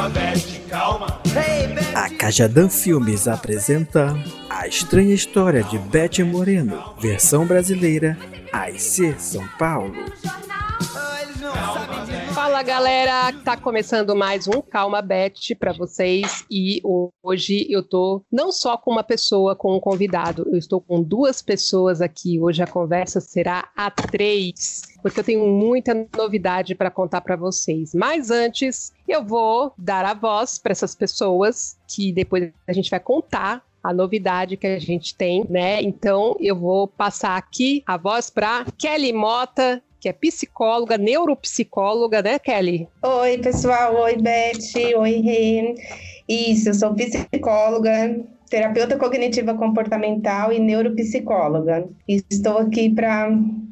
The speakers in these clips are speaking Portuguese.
Calma, Beth, calma. A Cajadã Filmes apresenta A Estranha História de Beth Moreno, versão brasileira, AIC São Paulo. Fala galera, tá começando mais um Calma Bet para vocês e hoje eu tô não só com uma pessoa, com um convidado, eu estou com duas pessoas aqui. Hoje a conversa será a três, porque eu tenho muita novidade para contar para vocês. Mas antes, eu vou dar a voz para essas pessoas que depois a gente vai contar a novidade que a gente tem, né? Então eu vou passar aqui a voz para Kelly Mota, que é psicóloga, neuropsicóloga, né, Kelly? Oi, pessoal. Oi, Beth. Oi, Rê. Isso, eu sou psicóloga, terapeuta cognitiva comportamental e neuropsicóloga. Estou aqui para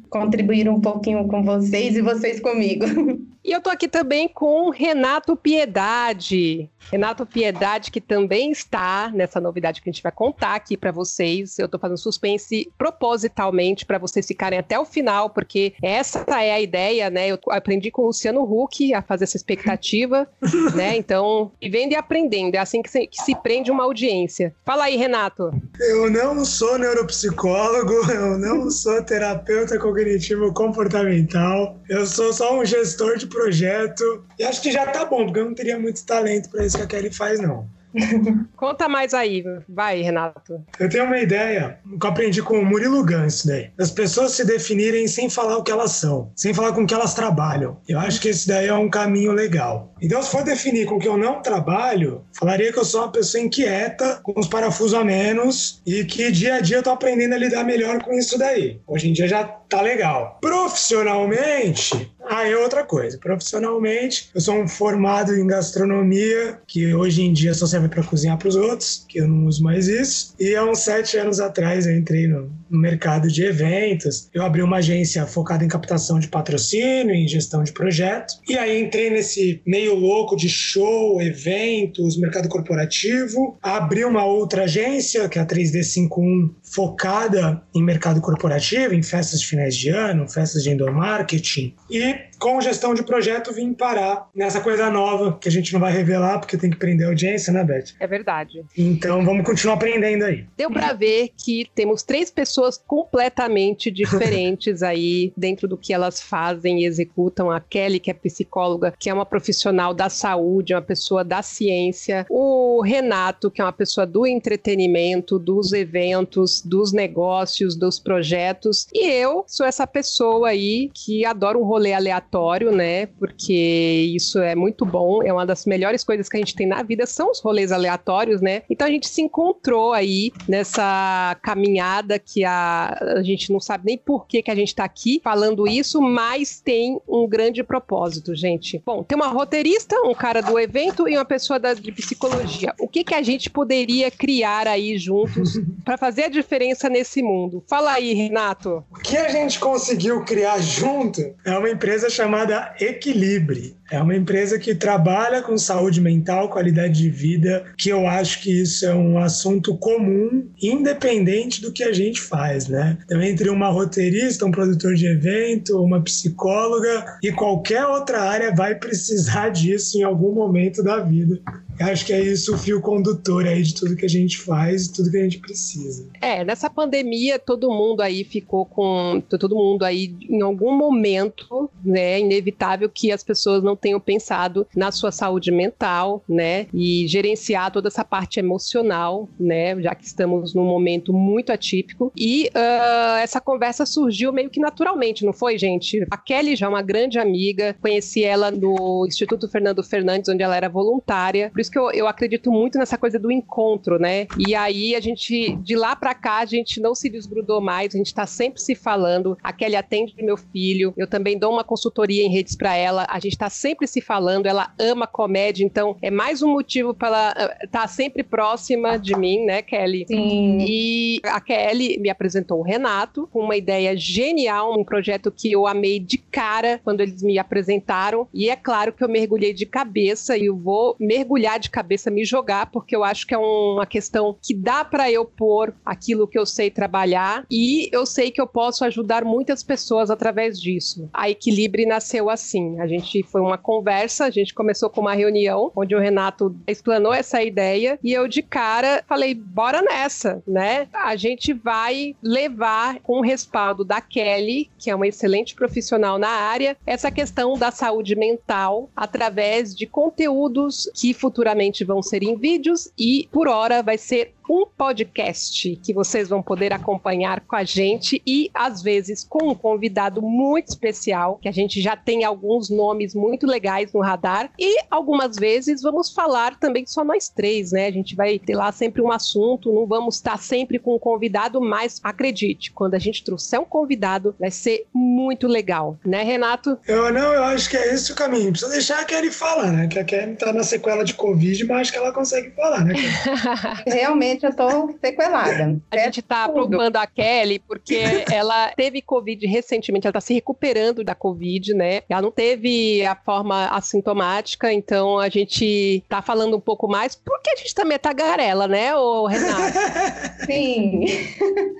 contribuir um pouquinho com vocês e vocês comigo. E eu tô aqui também com Renato Piedade. Renato Piedade, que também está nessa novidade que a gente vai contar aqui para vocês. Eu tô fazendo suspense propositalmente para vocês ficarem até o final, porque essa é a ideia, né? Eu aprendi com o Luciano Huck a fazer essa expectativa, né? Então, vivendo e aprendendo. É assim que se, que se prende uma audiência. Fala aí, Renato. Eu não sou neuropsicólogo, eu não sou terapeuta cognitivo comportamental. Eu sou só um gestor de projeto. E acho que já tá bom, porque eu não teria muito talento para isso que a Kelly faz, não. Conta mais aí, vai, Renato. Eu tenho uma ideia que eu aprendi com o Murilo Gans, daí. As pessoas se definirem sem falar o que elas são, sem falar com o que elas trabalham. Eu acho que esse daí é um caminho legal. Então, se for definir com o que eu não trabalho, falaria que eu sou uma pessoa inquieta, com os parafusos a menos e que dia a dia eu tô aprendendo a lidar melhor com isso daí. Hoje em dia já tá legal. Profissionalmente, aí é outra coisa. Profissionalmente, eu sou um formado em gastronomia, que hoje em dia só serve para cozinhar para os outros, que eu não uso mais isso. E há uns sete anos atrás eu entrei no, no mercado de eventos. Eu abri uma agência focada em captação de patrocínio, em gestão de projeto. E aí entrei nesse meio louco de show, eventos, mercado corporativo. Abri uma outra agência, que é a 3D51, focada em mercado corporativo, em festas de finais de ano, festas de indoor marketing. E com gestão de projeto vim parar nessa coisa nova que a gente não vai revelar porque tem que prender a audiência, né, Beth? É verdade. Então vamos continuar aprendendo aí. Deu para ver que temos três pessoas completamente diferentes aí dentro do que elas fazem e executam. A Kelly, que é psicóloga, que é uma profissional da saúde, uma pessoa da ciência. O Renato, que é uma pessoa do entretenimento, dos eventos, dos negócios, dos projetos. E eu sou essa pessoa aí que adora um rolê aleatório, né? Porque isso é muito bom. É uma das melhores coisas que a gente tem na vida são os rolês aleatórios, né? Então a gente se encontrou aí nessa caminhada que a, a gente não sabe nem por que, que a gente tá aqui falando isso, mas tem um grande propósito, gente. Bom, tem uma roteirista, um cara do evento e uma pessoa da, de psicologia. O que, que a gente poderia criar aí juntos para fazer a diferença nesse mundo? Fala aí, Renato. O que a gente conseguiu criar junto é uma empresa chamada Equilibre. É uma empresa que trabalha com saúde mental, qualidade de vida, que eu acho que isso é um assunto comum, independente do que a gente faz, né? Então, entre uma roteirista, um produtor de evento, uma psicóloga e qualquer outra área vai precisar disso em algum momento da vida. Eu acho que é isso o fio condutor aí de tudo que a gente faz e tudo que a gente precisa. É, nessa pandemia todo mundo aí ficou com todo mundo aí em algum momento, né, inevitável que as pessoas não tenham pensado na sua saúde mental, né, e gerenciar toda essa parte emocional, né, já que estamos num momento muito atípico. E uh, essa conversa surgiu meio que naturalmente, não foi, gente? A Kelly já é uma grande amiga, conheci ela no Instituto Fernando Fernandes, onde ela era voluntária. Por isso que eu, eu acredito muito nessa coisa do encontro, né? E aí a gente, de lá para cá, a gente não se desgrudou mais, a gente tá sempre se falando. A Kelly atende meu filho, eu também dou uma consultoria em redes para ela, a gente tá sempre se falando, ela ama comédia, então é mais um motivo para ela estar tá sempre próxima de mim, né, Kelly? Sim. E a Kelly me apresentou o Renato com uma ideia genial, um projeto que eu amei de cara quando eles me apresentaram. E é claro que eu mergulhei de cabeça e eu vou mergulhar de cabeça, me jogar, porque eu acho que é uma questão que dá para eu pôr aquilo que eu sei trabalhar e eu sei que eu posso ajudar muitas pessoas através disso. A Equilibre nasceu assim. A gente foi uma conversa, a gente começou com uma reunião onde o Renato explanou essa ideia e eu de cara falei, bora nessa, né? A gente vai levar com o respaldo da Kelly, que é uma excelente profissional na área, essa questão da saúde mental através de conteúdos que futuramente vão ser em vídeos e por hora vai ser um podcast que vocês vão poder acompanhar com a gente e às vezes com um convidado muito especial, que a gente já tem alguns nomes muito legais no radar e algumas vezes vamos falar também só nós três, né? A gente vai ter lá sempre um assunto, não vamos estar sempre com um convidado, mas acredite, quando a gente trouxer um convidado, vai ser muito legal, né, Renato? Eu não, eu acho que é esse o caminho. Precisa deixar a Kelly falar, né? Que a Kelly tá na sequela de Covid, mas acho que ela consegue falar, né? Realmente eu tô sequelada. A gente tá preocupando a Kelly porque ela teve Covid recentemente, ela tá se recuperando da Covid, né? Ela não teve a forma assintomática, então a gente tá falando um pouco mais porque a gente também é tagarela, né, ô Renato? Sim.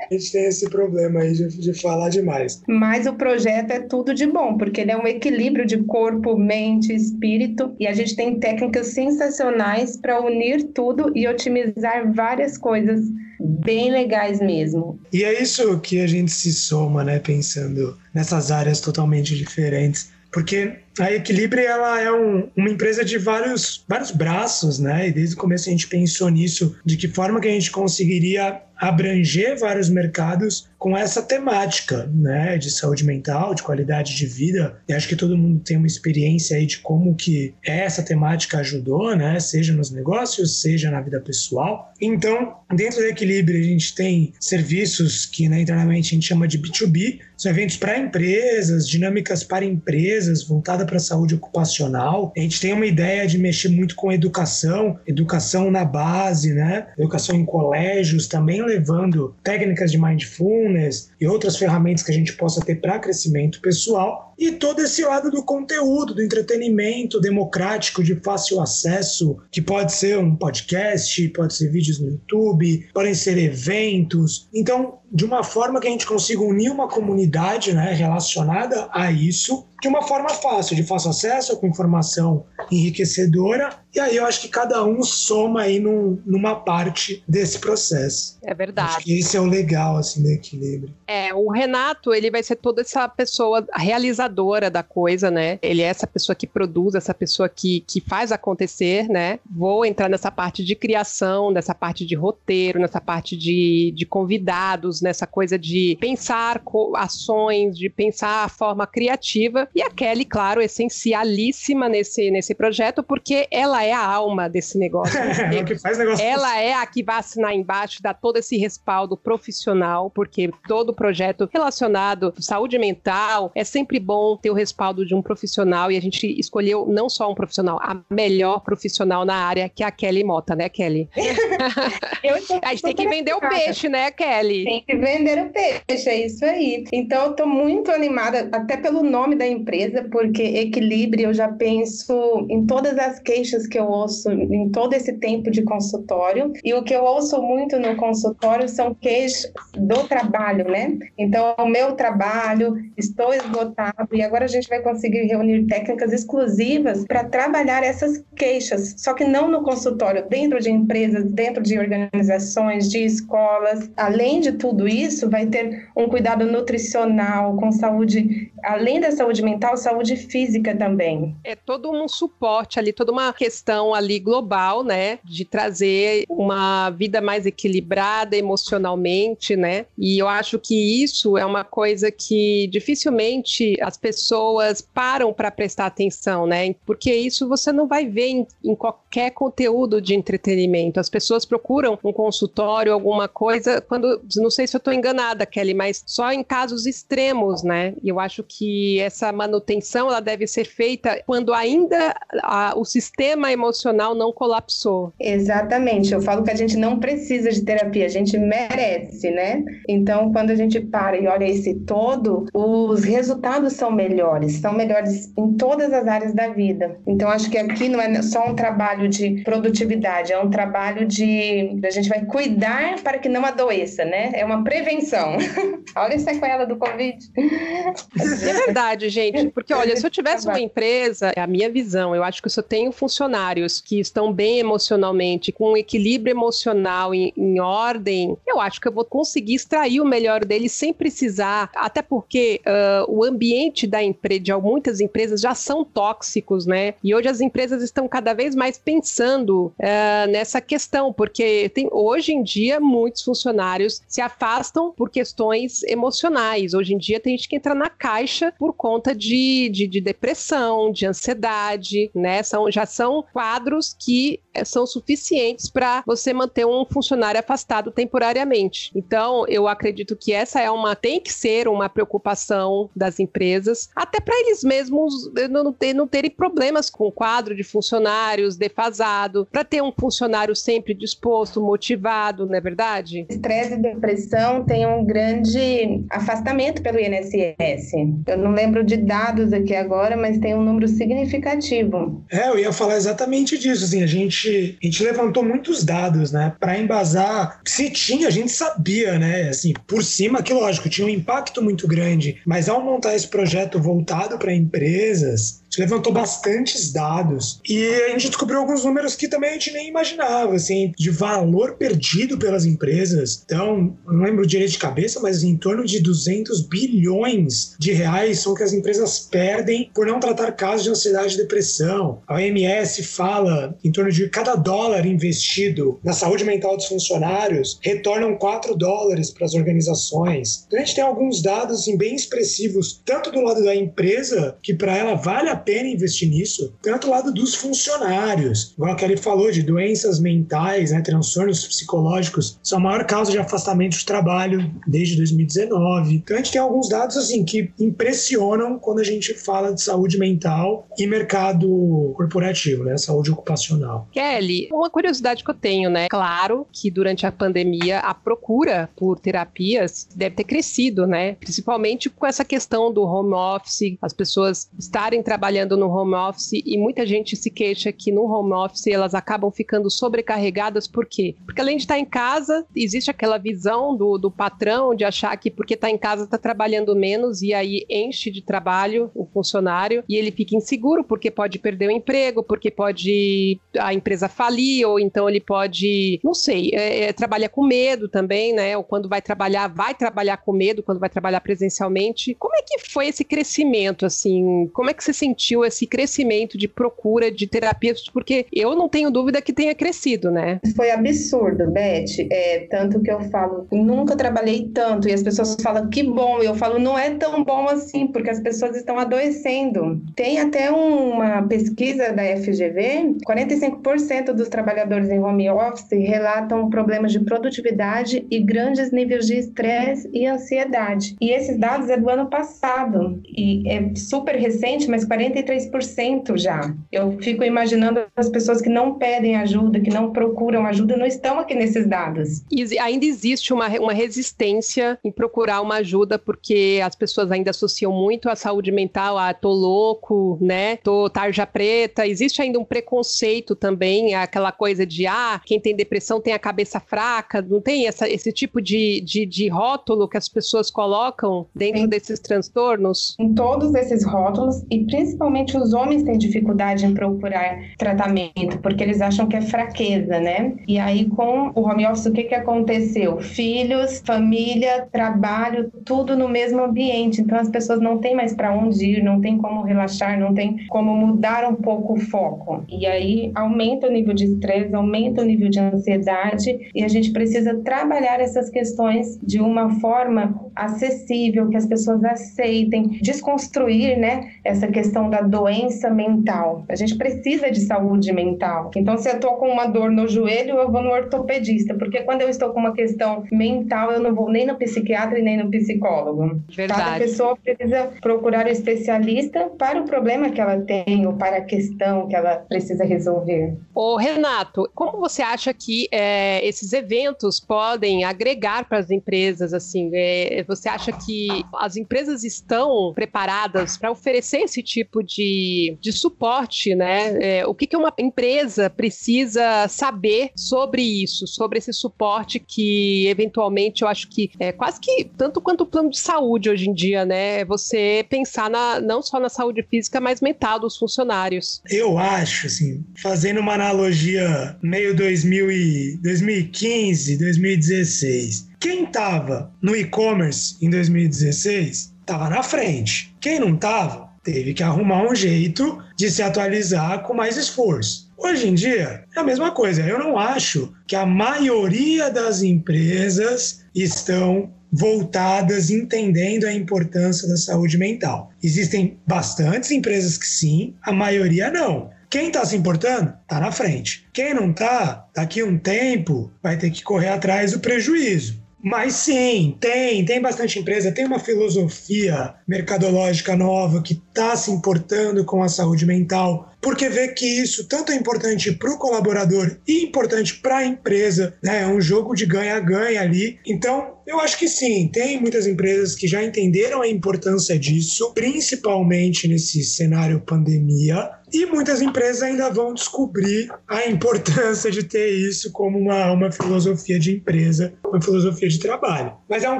A gente tem esse problema aí de, de falar demais. Mas o projeto é tudo de bom, porque ele é um equilíbrio de corpo, mente, espírito, e a gente tem técnicas sensacionais para unir tudo e otimizar várias várias coisas bem legais mesmo. E é isso que a gente se soma, né, pensando nessas áreas totalmente diferentes. Porque a Equilibre ela é um, uma empresa de vários, vários braços, né? E desde o começo a gente pensou nisso, de que forma que a gente conseguiria abranger vários mercados com essa temática, né, de saúde mental, de qualidade de vida. E acho que todo mundo tem uma experiência aí de como que essa temática ajudou, né, seja nos negócios, seja na vida pessoal. Então, dentro do equilíbrio a gente tem serviços que né, internamente a gente chama de B2B, são eventos para empresas, dinâmicas para empresas, voltada para a saúde ocupacional. A gente tem uma ideia de mexer muito com educação, educação na base, né, educação em colégios também levando técnicas de mindfulness e outras ferramentas que a gente possa ter para crescimento pessoal e todo esse lado do conteúdo, do entretenimento democrático de fácil acesso, que pode ser um podcast, pode ser vídeos no YouTube, podem ser eventos. Então, de uma forma que a gente consiga unir uma comunidade né, relacionada a isso de uma forma fácil, de fácil acesso, com informação enriquecedora. E aí eu acho que cada um soma aí num, numa parte desse processo. É verdade. Acho que esse é o legal, assim, do equilíbrio. É, o Renato, ele vai ser toda essa pessoa realizadora da coisa, né? Ele é essa pessoa que produz, essa pessoa que, que faz acontecer, né? Vou entrar nessa parte de criação, nessa parte de roteiro, nessa parte de, de convidados, nessa coisa de pensar ações, de pensar a forma criativa e a Kelly, claro, essencialíssima nesse, nesse projeto, porque ela é a alma desse negócio. é o que faz negócio. Ela é a que vai assinar embaixo, dar todo esse respaldo profissional, porque todo projeto relacionado à saúde mental é sempre bom ter o respaldo de um profissional e a gente escolheu não só um profissional, a melhor profissional na área, que é a Kelly Mota, né, Kelly? a gente tem que vender o peixe, né, Kelly? Tem que vender o peixe, é isso aí. Então, eu tô muito animada, até pelo nome da empresa porque equilíbrio eu já penso em todas as queixas que eu ouço em todo esse tempo de consultório. E o que eu ouço muito no consultório são queixas do trabalho, né? Então, o meu trabalho, estou esgotado, e agora a gente vai conseguir reunir técnicas exclusivas para trabalhar essas queixas, só que não no consultório, dentro de empresas, dentro de organizações, de escolas. Além de tudo isso, vai ter um cuidado nutricional, com saúde, além da saúde mental, saúde física também. É todo um suporte ali, toda uma questão ali global, né, de trazer uma vida mais equilibrada emocionalmente, né? E eu acho que isso é uma coisa que dificilmente as pessoas param para prestar atenção, né? Porque isso você não vai ver em, em qualquer conteúdo de entretenimento. As pessoas procuram um consultório, alguma coisa, quando não sei se eu estou enganada, Kelly, mas só em casos extremos, né? E eu acho que essa manutenção ela deve ser feita quando ainda a, o sistema emocional não colapsou. Exatamente. Eu falo que a gente não precisa de terapia, a gente merece, né? Então, quando a gente para e olha esse todo, os resultados são melhores, são melhores em todas as áreas da vida. Então, acho que aqui não é só um trabalho de produtividade, é um trabalho de a gente vai cuidar para que não adoeça, né? É uma prevenção. olha a sequela do Covid. É verdade, gente, porque olha, se eu tivesse uma empresa, é a minha visão, eu acho que se eu tenho funcionários que estão bem emocionalmente, com um equilíbrio emocional em, em ordem, eu acho que eu vou conseguir extrair o melhor deles sem precisar, até porque uh, o ambiente da empresa, de muitas empresas já são tóxicos, né? E hoje as empresas estão cada vez mais pensando uh, nessa questão, porque tem, hoje em dia muitos funcionários se afastam por questões emocionais. Hoje em dia tem gente que entra na caixa por conta de, de, de depressão, de ansiedade, né? São, já são quadros que eh, são suficientes para você manter um funcionário afastado temporariamente. Então, eu acredito que essa é uma tem que ser uma preocupação das empresas, até para eles mesmos eh, não, ter, não terem problemas com o quadro de funcionários defasado, para ter um funcionário sempre disposto, motivado, não é verdade? Estresse e depressão têm um grande afastamento pelo INSS. Eu não lembro de dados aqui agora, mas tem um número significativo. É, eu ia falar exatamente disso. Assim, a gente, a gente levantou muitos dados, né, para embasar. Se tinha, a gente sabia, né, assim, por cima, que lógico, tinha um impacto muito grande, mas ao montar esse projeto voltado para empresas, gente levantou bastantes dados e a gente descobriu alguns números que também a gente nem imaginava, assim, de valor perdido pelas empresas. Então, não lembro direito de cabeça, mas em torno de 200 bilhões de reais são que as empresas perdem por não tratar casos de ansiedade e depressão. A OMS fala em torno de cada dólar investido na saúde mental dos funcionários retornam 4 dólares para as organizações. Então, a gente tem alguns dados assim, bem expressivos, tanto do lado da empresa, que para ela vale a pena investir nisso, tanto do lado dos funcionários. Igual a Kelly falou, de doenças mentais, né, transtornos psicológicos, são a maior causa de afastamento de trabalho desde 2019. Então a gente tem alguns dados assim que impressionam quando a gente fala de saúde mental e mercado corporativo, né, saúde ocupacional. Kelly, uma curiosidade que eu tenho, né? Claro que durante a pandemia a procura por terapias deve ter crescido, né? Principalmente com essa questão do home office, as pessoas estarem trabalhando trabalhando no home office e muita gente se queixa que no home office elas acabam ficando sobrecarregadas, por quê? Porque além de estar em casa, existe aquela visão do, do patrão de achar que porque está em casa está trabalhando menos e aí enche de trabalho o funcionário e ele fica inseguro porque pode perder o emprego, porque pode a empresa falir ou então ele pode, não sei, é, é, trabalha com medo também, né? Ou quando vai trabalhar, vai trabalhar com medo quando vai trabalhar presencialmente. Como é que foi esse crescimento, assim? Como é que você sentiu sentiu esse crescimento de procura de terapias? Porque eu não tenho dúvida que tenha crescido, né? Foi absurdo, Beth. É, tanto que eu falo, nunca trabalhei tanto. E as pessoas falam, que bom. Eu falo, não é tão bom assim, porque as pessoas estão adoecendo. Tem até uma pesquisa da FGV: 45% dos trabalhadores em home office relatam problemas de produtividade e grandes níveis de estresse e ansiedade. E esses dados é do ano passado. E é super recente, mas 40 43% já. Eu fico imaginando as pessoas que não pedem ajuda, que não procuram ajuda, não estão aqui nesses dados. E ainda existe uma, uma resistência em procurar uma ajuda, porque as pessoas ainda associam muito a saúde mental a tô louco, né? Tô tarja preta. Existe ainda um preconceito também, aquela coisa de ah, quem tem depressão tem a cabeça fraca, não tem essa, esse tipo de, de, de rótulo que as pessoas colocam dentro Sim. desses transtornos? Em todos esses rótulos, e principalmente principalmente os homens têm dificuldade em procurar tratamento, porque eles acham que é fraqueza, né? E aí, com o home office, o que, que aconteceu? Filhos, família, trabalho, tudo no mesmo ambiente. Então, as pessoas não têm mais para onde ir, não tem como relaxar, não tem como mudar um pouco o foco. E aí, aumenta o nível de estresse, aumenta o nível de ansiedade, e a gente precisa trabalhar essas questões de uma forma acessível, que as pessoas aceitem, desconstruir, né, essa questão questão da doença mental. A gente precisa de saúde mental. Então, se eu estou com uma dor no joelho, eu vou no ortopedista, porque quando eu estou com uma questão mental, eu não vou nem no psiquiatra e nem no psicólogo. Verdade. Cada pessoa precisa procurar o especialista para o problema que ela tem ou para a questão que ela precisa resolver. Ô, Renato, como você acha que é, esses eventos podem agregar para as empresas? Assim, é, você acha que as empresas estão preparadas para oferecer esse tipo de, de suporte, né? É, o que, que uma empresa precisa saber sobre isso, sobre esse suporte que eventualmente eu acho que é quase que tanto quanto o plano de saúde hoje em dia, né? É você pensar na, não só na saúde física, mas mental dos funcionários. Eu acho, assim, fazendo uma analogia meio 2000 e 2015, 2016. Quem estava no e-commerce em 2016 estava na frente. Quem não estava teve que arrumar um jeito de se atualizar com mais esforço. Hoje em dia é a mesma coisa. Eu não acho que a maioria das empresas estão voltadas entendendo a importância da saúde mental. Existem bastantes empresas que sim, a maioria não. Quem está se importando, está na frente. Quem não está, daqui a um tempo, vai ter que correr atrás do prejuízo. Mas sim, tem, tem bastante empresa, tem uma filosofia mercadológica nova que está se importando com a saúde mental, porque vê que isso tanto é importante para o colaborador e importante para a empresa, né? É um jogo de ganha-ganha ali. Então, eu acho que sim, tem muitas empresas que já entenderam a importância disso, principalmente nesse cenário pandemia, e muitas empresas ainda vão descobrir a importância de ter isso como uma, uma filosofia de empresa, uma filosofia de trabalho. Mas é um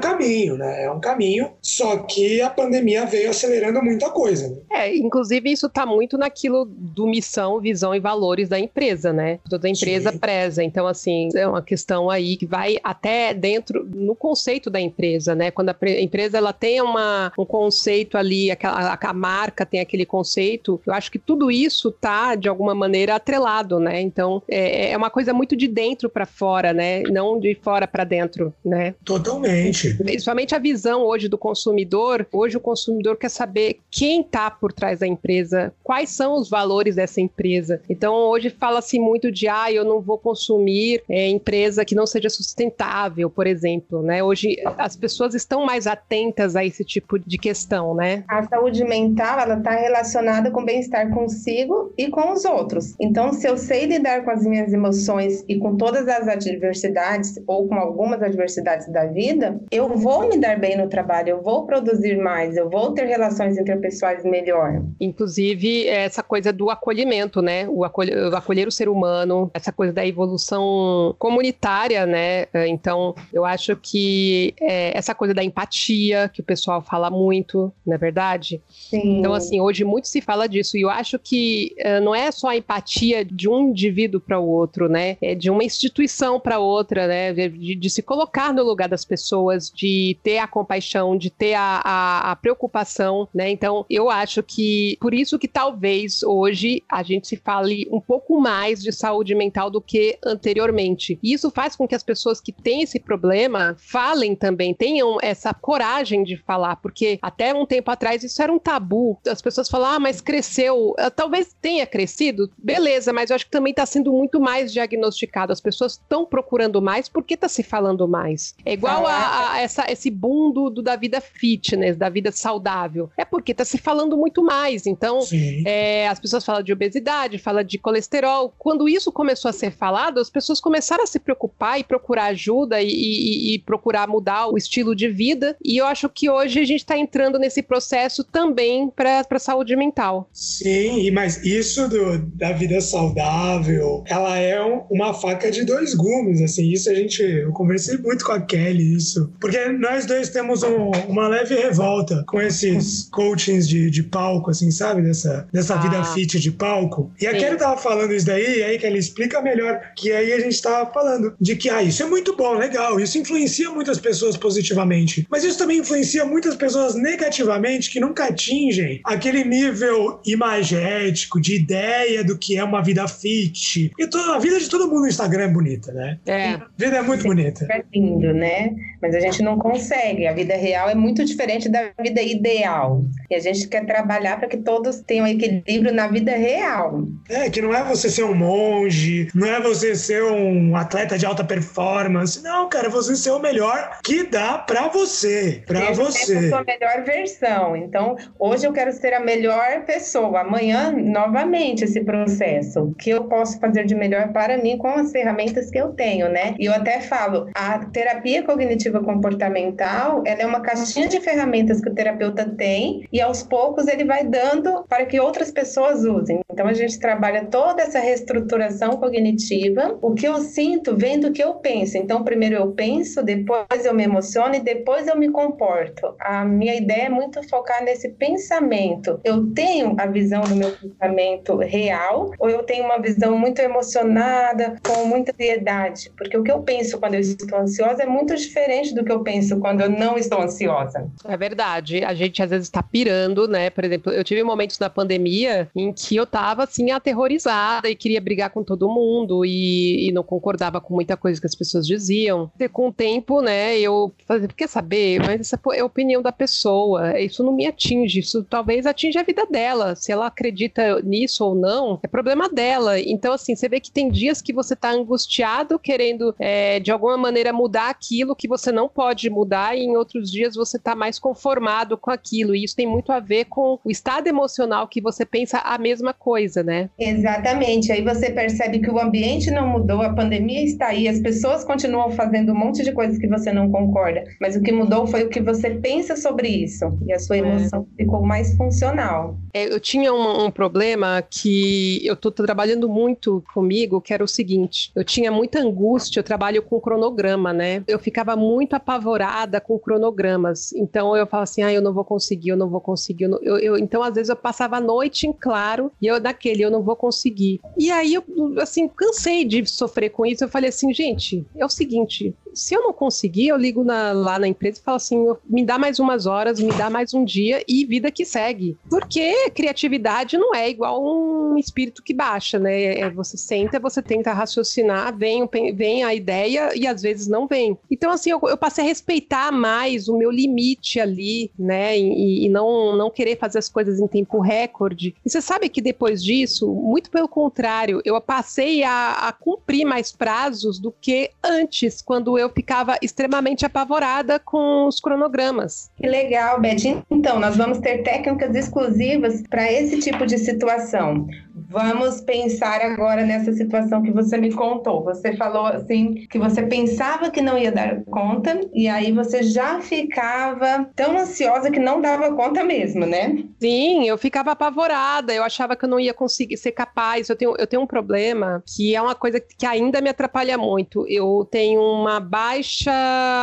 caminho, né? É um caminho, só que a pandemia veio acelerando muita coisa. Né? É, inclusive isso está muito naquilo do missão, visão e valores da empresa, né? Toda empresa Sim. preza. Então, assim, é uma questão aí que vai até dentro, no conceito da empresa, né? Quando a empresa ela tem uma, um conceito ali, a, a marca tem aquele conceito, eu acho que tudo isso tá, de alguma maneira, atrelado, né? Então, é, é uma coisa muito de dentro para fora, né? Não de fora para dentro, né? Totalmente. Principalmente a visão hoje do consumidor. Hoje o consumidor quer saber quem tá por trás da empresa, quais são os valores dessa empresa. Então, hoje fala-se muito de, ah, eu não vou consumir é, empresa que não seja sustentável, por exemplo, né? Hoje as pessoas estão mais atentas a esse tipo de questão, né? A saúde mental, ela está relacionada com bem-estar consigo e com os outros. Então, se eu sei lidar com as minhas emoções e com todas as adversidades ou com algumas adversidades da vida, eu vou me dar bem no trabalho, eu vou produzir mais, eu vou ter relações interpessoais melhor. Inclusive, essa coisa do acolhimento, né? O acolher, acolher o ser humano, essa coisa da evolução comunitária, né? Então, eu acho que é, essa coisa da empatia, que o pessoal fala muito, não é verdade? Sim. Então, assim, hoje muito se fala disso. E eu acho que uh, não é só a empatia de um indivíduo para o outro, né? É de uma instituição para outra, né? De, de, se colocar no lugar das pessoas, de ter a compaixão, de ter a, a, a preocupação, né? Então, eu acho que por isso que talvez hoje a gente se fale um pouco mais de saúde mental do que anteriormente. E isso faz com que as pessoas que têm esse problema falem também, tenham essa coragem de falar, porque até um tempo atrás isso era um tabu. As pessoas falam, ah, mas cresceu. Ah, talvez tenha crescido, beleza, mas eu acho que também está sendo muito mais diagnosticado. As pessoas estão procurando mais porque está se falando mais. É igual a, a essa, esse boom do, do, da vida fitness, da vida saudável. É porque está se falando muito mais. Então, é, as pessoas fala de obesidade, fala de colesterol. Quando isso começou a ser falado, as pessoas começaram a se preocupar e procurar ajuda e, e, e procurar mudar o estilo de vida. E eu acho que hoje a gente está entrando nesse processo também para a saúde mental. Sim, mas isso do, da vida saudável, ela é um, uma faca de dois gumes, assim, isso a gente, eu conversei muito com a Kelly, isso, porque nós dois temos um, uma leve revolta com esses coachings de, de palco, assim, sabe, dessa, dessa ah. vida fit de palco. E a Kelly tava falando isso daí, e aí que ele explica melhor, que aí a gente tava falando de que, ah, isso é muito bom, legal, isso influencia muitas pessoas positivamente, mas isso também influencia muitas pessoas negativamente que nunca atingem aquele nível imagético, de ideia do que é uma vida fit. E toda, a vida de todo mundo no Instagram é bonita, né? É. A vida é muito bonita. É lindo, né? Mas a gente não consegue. A vida real é muito diferente da vida ideal. E a gente quer trabalhar para que todos tenham equilíbrio na vida real. É, que não é você ser um monge, não é você ser um atleta de alta performance. Não, cara, é você ser o melhor que dá para você, para você. A sua melhor versão. Então, hoje eu quero ser a melhor pessoa. Amanhã, novamente, esse processo. O que eu posso fazer de melhor para mim com as ferramentas que eu tenho, né? E eu até falo, a terapia cognitiva comportamental, ela é uma caixinha de ferramentas que o terapeuta tem e aos poucos ele vai dando para que outras pessoas usem. Então a gente trabalha toda essa reestruturação cognitiva. O que eu sinto vem do que eu penso. Então primeiro eu penso, depois eu me emociono e depois eu me comporto. A minha ideia é muito focar nesse pensamento. Eu tenho a visão do meu pensamento real ou eu tenho uma visão muito emocionada, com muita ansiedade? Porque o que eu penso quando eu estou ansiosa é muito diferente do que eu penso quando eu não estou ansiosa. É verdade. A gente às vezes está pirando, né? Por exemplo, eu tive momentos na pandemia em que eu estava assim aterrorizada e queria brigar com todo mundo e, e, não concordava com muita coisa que as pessoas diziam. E com o tempo, né, eu falei, quer saber? Mas essa é a opinião da pessoa. Isso não me atinge. Isso talvez atinja a vida dela. Se ela acredita nisso ou não, é problema dela. Então, assim, você vê que tem dias que você está angustiado, querendo é, de alguma maneira mudar aquilo que você não pode mudar, e em outros dias você está mais conformado com aquilo. E isso tem muito a ver com o estado emocional que você pensa a mesma coisa, né? Exatamente. Aí você percebe que o ambiente não mudou, a pandemia está aí, as pessoas continuam fazendo um monte de coisas que você não concorda, mas o que mudou foi o que você pensa sobre isso. E a sua é. emoção é. ficou mais funcional. É, eu tinha um, um problema que eu estou trabalhando muito comigo, que era o seguinte: eu tinha muita angústia, eu trabalho com cronograma, né? Eu ficava muito apavorada com cronogramas. Então eu falava assim: ah, eu não vou conseguir, eu não vou conseguir. Eu, eu, eu... então, às vezes, eu passava a noite em claro e eu daquele, eu não vou conseguir. E aí eu, assim, cansei de sofrer com isso. Eu falei assim, gente, é o seguinte: se eu não conseguir, eu ligo na, lá na empresa e falo assim: me dá mais umas horas, me dá mais um dia e vida que segue. Porque criatividade não é igual um espírito que baixa, né? É, você senta, você tenta raciocinar, vem, vem a ideia e às vezes não vem. Então, assim, eu, eu passei a respeitar mais o meu limite ali, né? E, e, não, não querer fazer as coisas em tempo recorde. E você sabe que depois disso, muito pelo contrário, eu passei a, a cumprir mais prazos do que antes, quando eu ficava extremamente apavorada com os cronogramas. Que legal, Beth. Então, nós vamos ter técnicas exclusivas para esse tipo de situação. Vamos pensar agora nessa situação que você me contou. Você falou assim que você pensava que não ia dar conta e aí você já ficava tão ansiosa que não dava conta mesmo, né? Sim, eu ficava apavorada. Eu achava que eu não ia conseguir ser capaz. Eu tenho, eu tenho um problema que é uma coisa que ainda me atrapalha muito. Eu tenho uma baixa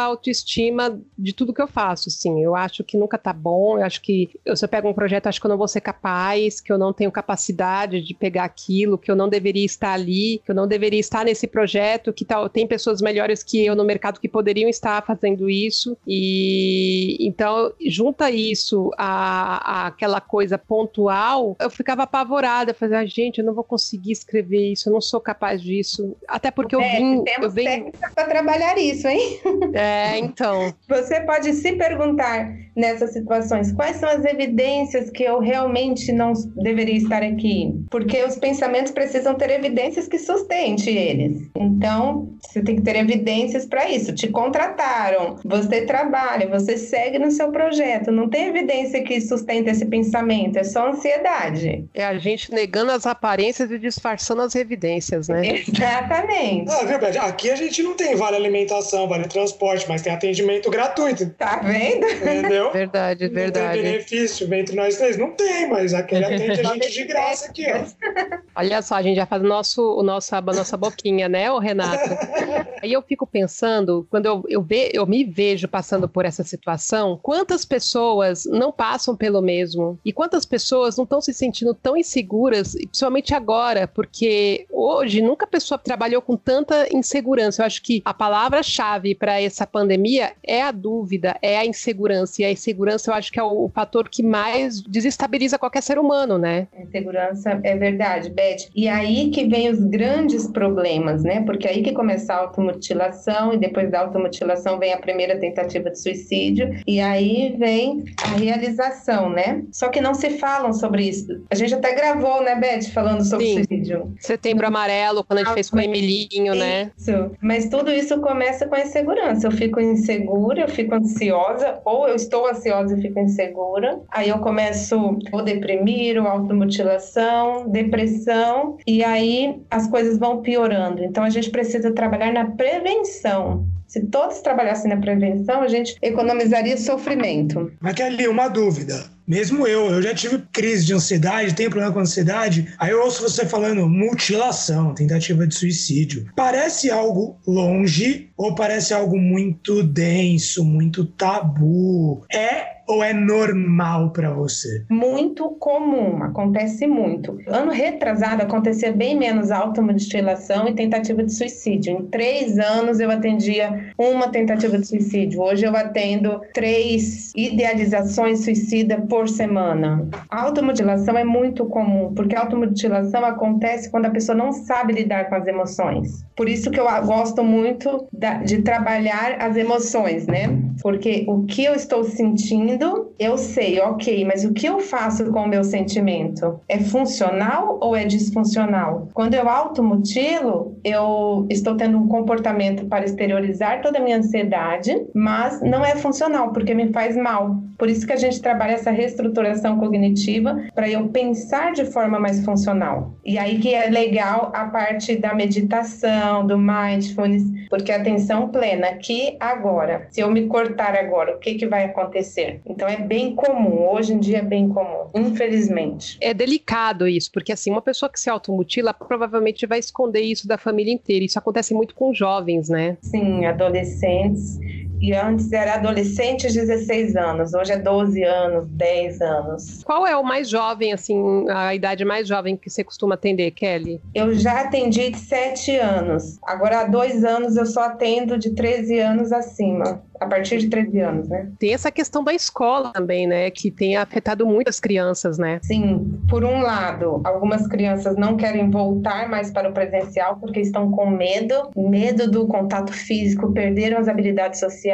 autoestima de tudo que eu faço. Assim, eu acho que nunca tá bom. Eu acho que eu, se eu pego um projeto, acho que eu não vou ser capaz, que eu não tenho capacidade de pegar aquilo, que eu não deveria estar ali, que eu não deveria estar nesse projeto, que tal, tem pessoas melhores que eu no mercado que poderiam estar fazendo isso. E então, junta isso a, a aquela coisa pontual, eu ficava apavorada, fazia, ah, gente, eu não vou conseguir escrever isso, eu não sou capaz disso. Até porque é, eu vim. Temos eu venho... para trabalhar isso, hein? É, então. Você pode se perguntar nessas situações quais são as evidências que eu realmente não deveria estar aqui porque os pensamentos precisam ter evidências que sustente eles. Então, você tem que ter evidências para isso. Te contrataram, você trabalha, você segue no seu projeto. Não tem evidência que sustente esse pensamento, é só ansiedade. É a gente negando as aparências e disfarçando as evidências, né? Exatamente. Ah, verdade. Aqui a gente não tem vale alimentação, vale transporte, mas tem atendimento gratuito. Tá vendo? Entendeu? Verdade, verdade. Não tem benefício entre nós três. Não tem, mas aquele atende a gente de graça aqui, ó. Olha só, a gente já faz o nosso, o nosso, a nossa boquinha, né, ô Renato? Aí eu fico pensando, quando eu, eu, ve, eu me vejo passando por essa situação, quantas pessoas não passam pelo mesmo? E quantas pessoas não estão se sentindo tão inseguras, principalmente agora, porque hoje nunca a pessoa trabalhou com tanta insegurança. Eu acho que a palavra-chave para essa pandemia é a dúvida, é a insegurança. E a insegurança eu acho que é o, o fator que mais desestabiliza qualquer ser humano, né? A insegurança é verdade, Beth. E aí que vem os grandes problemas, né? Porque aí que começa a automutilação e depois da automutilação vem a primeira tentativa de suicídio e aí vem a realização, né? Só que não se falam sobre isso. A gente até gravou, né, Beth, falando sobre Sim. suicídio. Setembro Amarelo, quando a gente ah, fez com o Emilinho, né? Isso. Mas tudo isso começa com a insegurança. Eu fico insegura, eu fico ansiosa, ou eu estou ansiosa e fico insegura. Aí eu começo ou deprimir, ou automutilação, depressão, e aí as coisas vão piorando. Então a gente precisa trabalhar na prevenção. Se todos trabalhassem na prevenção, a gente economizaria sofrimento. Mas, Kelly, uma dúvida. Mesmo eu, eu já tive crise de ansiedade, tenho problema com ansiedade. Aí eu ouço você falando mutilação, tentativa de suicídio. Parece algo longe ou parece algo muito denso, muito tabu? É ou é normal para você? Muito comum, acontece muito. Ano retrasado acontecia bem menos automutilação e tentativa de suicídio. Em três anos eu atendia uma tentativa de suicídio. Hoje eu atendo três idealizações suicida por semana. A automutilação é muito comum, porque a automutilação acontece quando a pessoa não sabe lidar com as emoções. Por isso que eu gosto muito de trabalhar as emoções, né? Porque o que eu estou sentindo eu sei, ok, mas o que eu faço com o meu sentimento? É funcional ou é disfuncional? Quando eu automutilo, eu estou tendo um comportamento para exteriorizar toda a minha ansiedade, mas não é funcional, porque me faz mal. Por isso que a gente trabalha essa reestruturação cognitiva para eu pensar de forma mais funcional. E aí que é legal a parte da meditação, do mindfulness, porque atenção plena aqui agora. Se eu me cortar agora, o que que vai acontecer? Então é bem comum, hoje em dia é bem comum, infelizmente. É delicado isso, porque assim, uma pessoa que se automutila provavelmente vai esconder isso da família inteira. Isso acontece muito com jovens, né? Sim, adolescentes e antes era adolescente, 16 anos, hoje é 12 anos, 10 anos. Qual é o mais jovem, assim, a idade mais jovem que você costuma atender, Kelly? Eu já atendi de 7 anos. Agora, há dois anos, eu só atendo de 13 anos acima a partir de 13 anos, né? Tem essa questão da escola também, né? Que tem afetado muitas crianças, né? Sim. Por um lado, algumas crianças não querem voltar mais para o presencial porque estão com medo, medo do contato físico, perderam as habilidades sociais,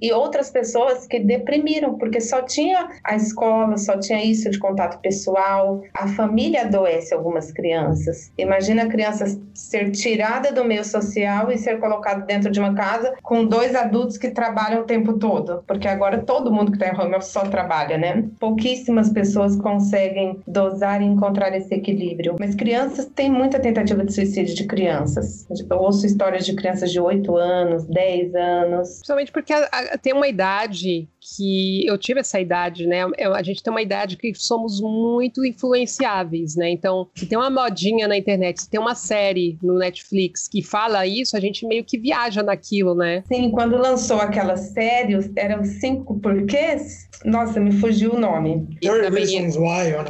e outras pessoas que deprimiram porque só tinha a escola, só tinha isso de contato pessoal. A família adoece algumas crianças. Imagina a criança ser tirada do meio social e ser colocada dentro de uma casa com dois adultos que trabalham o tempo todo, porque agora todo mundo que está em home office só trabalha, né? Pouquíssimas pessoas conseguem dosar e encontrar esse equilíbrio. Mas crianças, tem muita tentativa de suicídio de crianças. Eu ouço histórias de crianças de 8 anos, 10 anos. Principalmente porque a, a, tem uma idade que eu tive essa idade, né? A gente tem uma idade que somos muito influenciáveis, né? Então, se tem uma modinha na internet, se tem uma série no Netflix que fala isso, a gente meio que viaja naquilo, né? Sim, quando lançou aquela série, eram cinco porquês. Nossa, me fugiu o nome.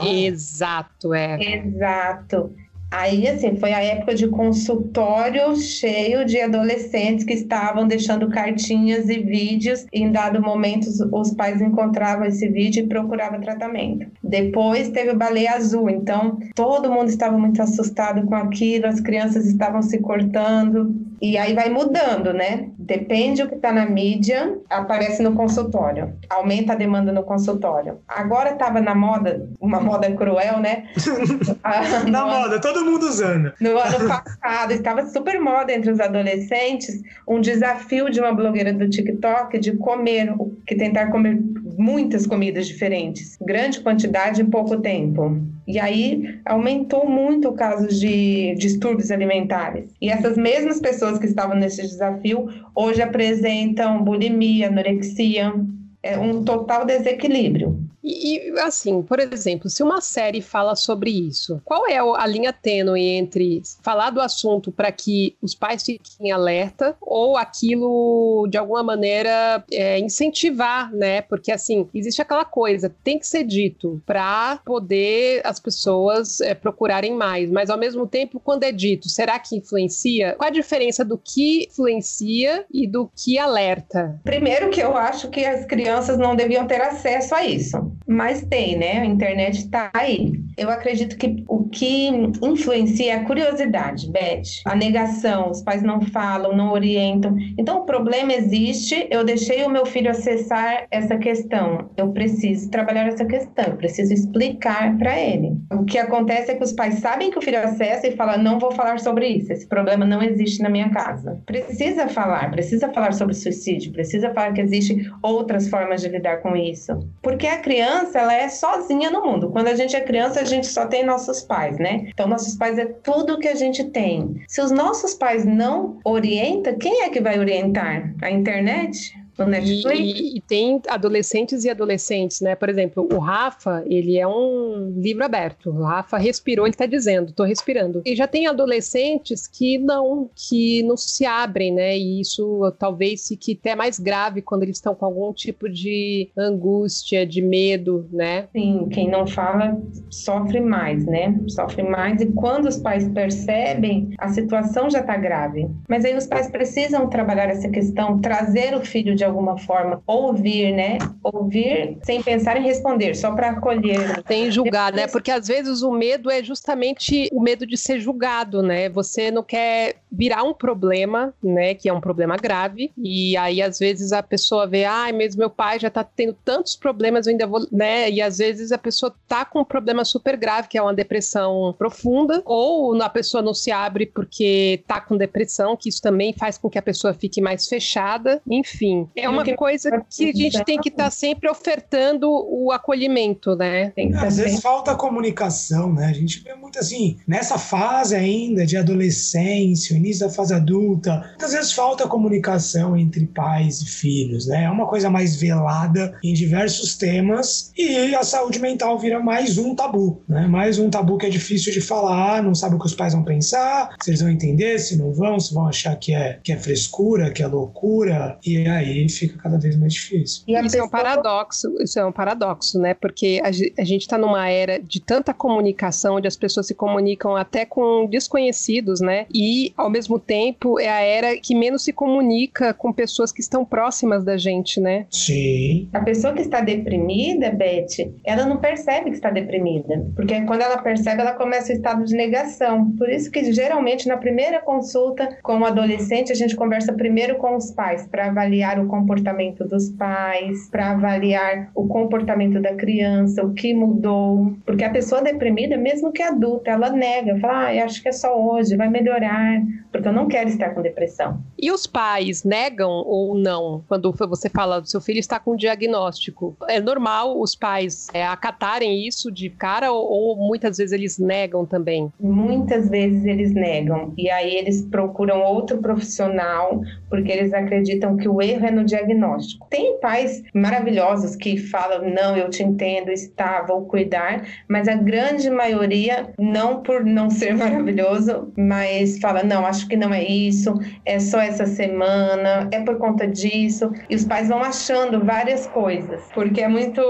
Exato, é. Exato. Aí, assim, foi a época de consultório cheio de adolescentes que estavam deixando cartinhas e vídeos. E em dado momento, os pais encontravam esse vídeo e procuravam tratamento. Depois teve o baleia azul, então todo mundo estava muito assustado com aquilo, as crianças estavam se cortando. E aí vai mudando, né? Depende do que está na mídia, aparece no consultório. Aumenta a demanda no consultório. Agora estava na moda, uma moda cruel, né? na moda, todo mundo usando. No ano passado, estava super moda entre os adolescentes um desafio de uma blogueira do TikTok de comer, que tentar comer muitas comidas diferentes, grande quantidade em pouco tempo. E aí aumentou muito o caso de distúrbios alimentares. E essas mesmas pessoas que estavam nesse desafio hoje apresentam bulimia, anorexia, é um total desequilíbrio. E, assim, por exemplo, se uma série fala sobre isso, qual é a linha tênue entre falar do assunto para que os pais fiquem alerta ou aquilo, de alguma maneira, é, incentivar, né? Porque, assim, existe aquela coisa, tem que ser dito para poder as pessoas é, procurarem mais, mas ao mesmo tempo, quando é dito, será que influencia? Qual a diferença do que influencia e do que alerta? Primeiro, que eu acho que as crianças não deviam ter acesso a isso mas tem, né? A internet está aí. Eu acredito que o que influencia é a curiosidade, Beth. A negação, os pais não falam, não orientam. Então, o problema existe, eu deixei o meu filho acessar essa questão. Eu preciso trabalhar essa questão, eu preciso explicar para ele. O que acontece é que os pais sabem que o filho acessa e falam: não vou falar sobre isso, esse problema não existe na minha casa. Precisa falar, precisa falar sobre suicídio, precisa falar que existe outras formas de lidar com isso. Porque a criança, ela é sozinha no mundo. Quando a gente é criança, a gente só tem nossos pais, né? Então, nossos pais é tudo que a gente tem. Se os nossos pais não orientam, quem é que vai orientar? A internet? No Netflix. E, e, tem adolescentes e adolescentes, né? Por exemplo, o Rafa, ele é um livro aberto. O Rafa respirou, ele tá dizendo, tô respirando. E já tem adolescentes que não, que não se abrem, né? E isso talvez fique até mais grave quando eles estão com algum tipo de angústia, de medo, né? Sim, quem não fala sofre mais, né? Sofre mais e quando os pais percebem, a situação já tá grave. Mas aí os pais precisam trabalhar essa questão, trazer o filho de alguma forma, ouvir, né? Ouvir sem pensar em responder, só para acolher. Sem julgar, né? Porque às vezes o medo é justamente o medo de ser julgado, né? Você não quer virar um problema, né? Que é um problema grave, e aí às vezes a pessoa vê, ai, ah, mesmo meu pai já tá tendo tantos problemas, eu ainda vou, né? E às vezes a pessoa tá com um problema super grave, que é uma depressão profunda, ou a pessoa não se abre porque tá com depressão, que isso também faz com que a pessoa fique mais fechada, enfim. É uma coisa que a gente tem que estar tá sempre ofertando o acolhimento, né? Às vezes falta comunicação, né? A gente vê muito assim, nessa fase ainda de adolescência, início da fase adulta, às vezes falta comunicação entre pais e filhos, né? É uma coisa mais velada em diversos temas e a saúde mental vira mais um tabu, né? Mais um tabu que é difícil de falar, não sabe o que os pais vão pensar, se eles vão entender, se não vão, se vão achar que é, que é frescura, que é loucura, e aí fica cada vez mais difícil. E isso pessoa... é um paradoxo, isso é um paradoxo, né? Porque a, gente está numa era de tanta comunicação, onde as pessoas se comunicam até com desconhecidos, né? E, ao mesmo tempo, é a era que menos se comunica com pessoas que estão próximas da gente, né? Sim. A pessoa que está deprimida, Beth, ela não percebe que está deprimida. Porque quando ela percebe, ela começa o estado de negação. Por isso que, geralmente, na primeira consulta com o adolescente, a gente conversa primeiro com os pais, para avaliar o comportamento dos pais, para avaliar o comportamento da criança, o que mudou. Porque a pessoa deprimida, mesmo que adulta, ela nega, fala, ah, acho que é só hoje, vai melhorar, porque eu não quero estar com depressão. E os pais negam ou não? Quando você fala do seu filho está com diagnóstico, é normal os pais é, acatarem isso de cara ou, ou muitas vezes eles negam também? Muitas vezes eles negam e aí eles procuram outro profissional porque eles acreditam que o erro é no diagnóstico. Tem pais maravilhosos que falam: não, eu te entendo, está, vou cuidar, mas a grande maioria, não por não ser maravilhoso, mas fala: não, acho que não é isso, é só essa semana, é por conta disso. E os pais vão achando várias coisas, porque é muito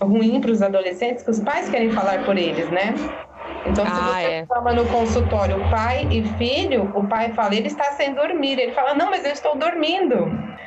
ruim para os adolescentes que os pais querem falar por eles, né? Então, se ah, você é. fala no consultório pai e filho, o pai fala, ele está sem dormir. Ele fala, não, mas eu estou dormindo.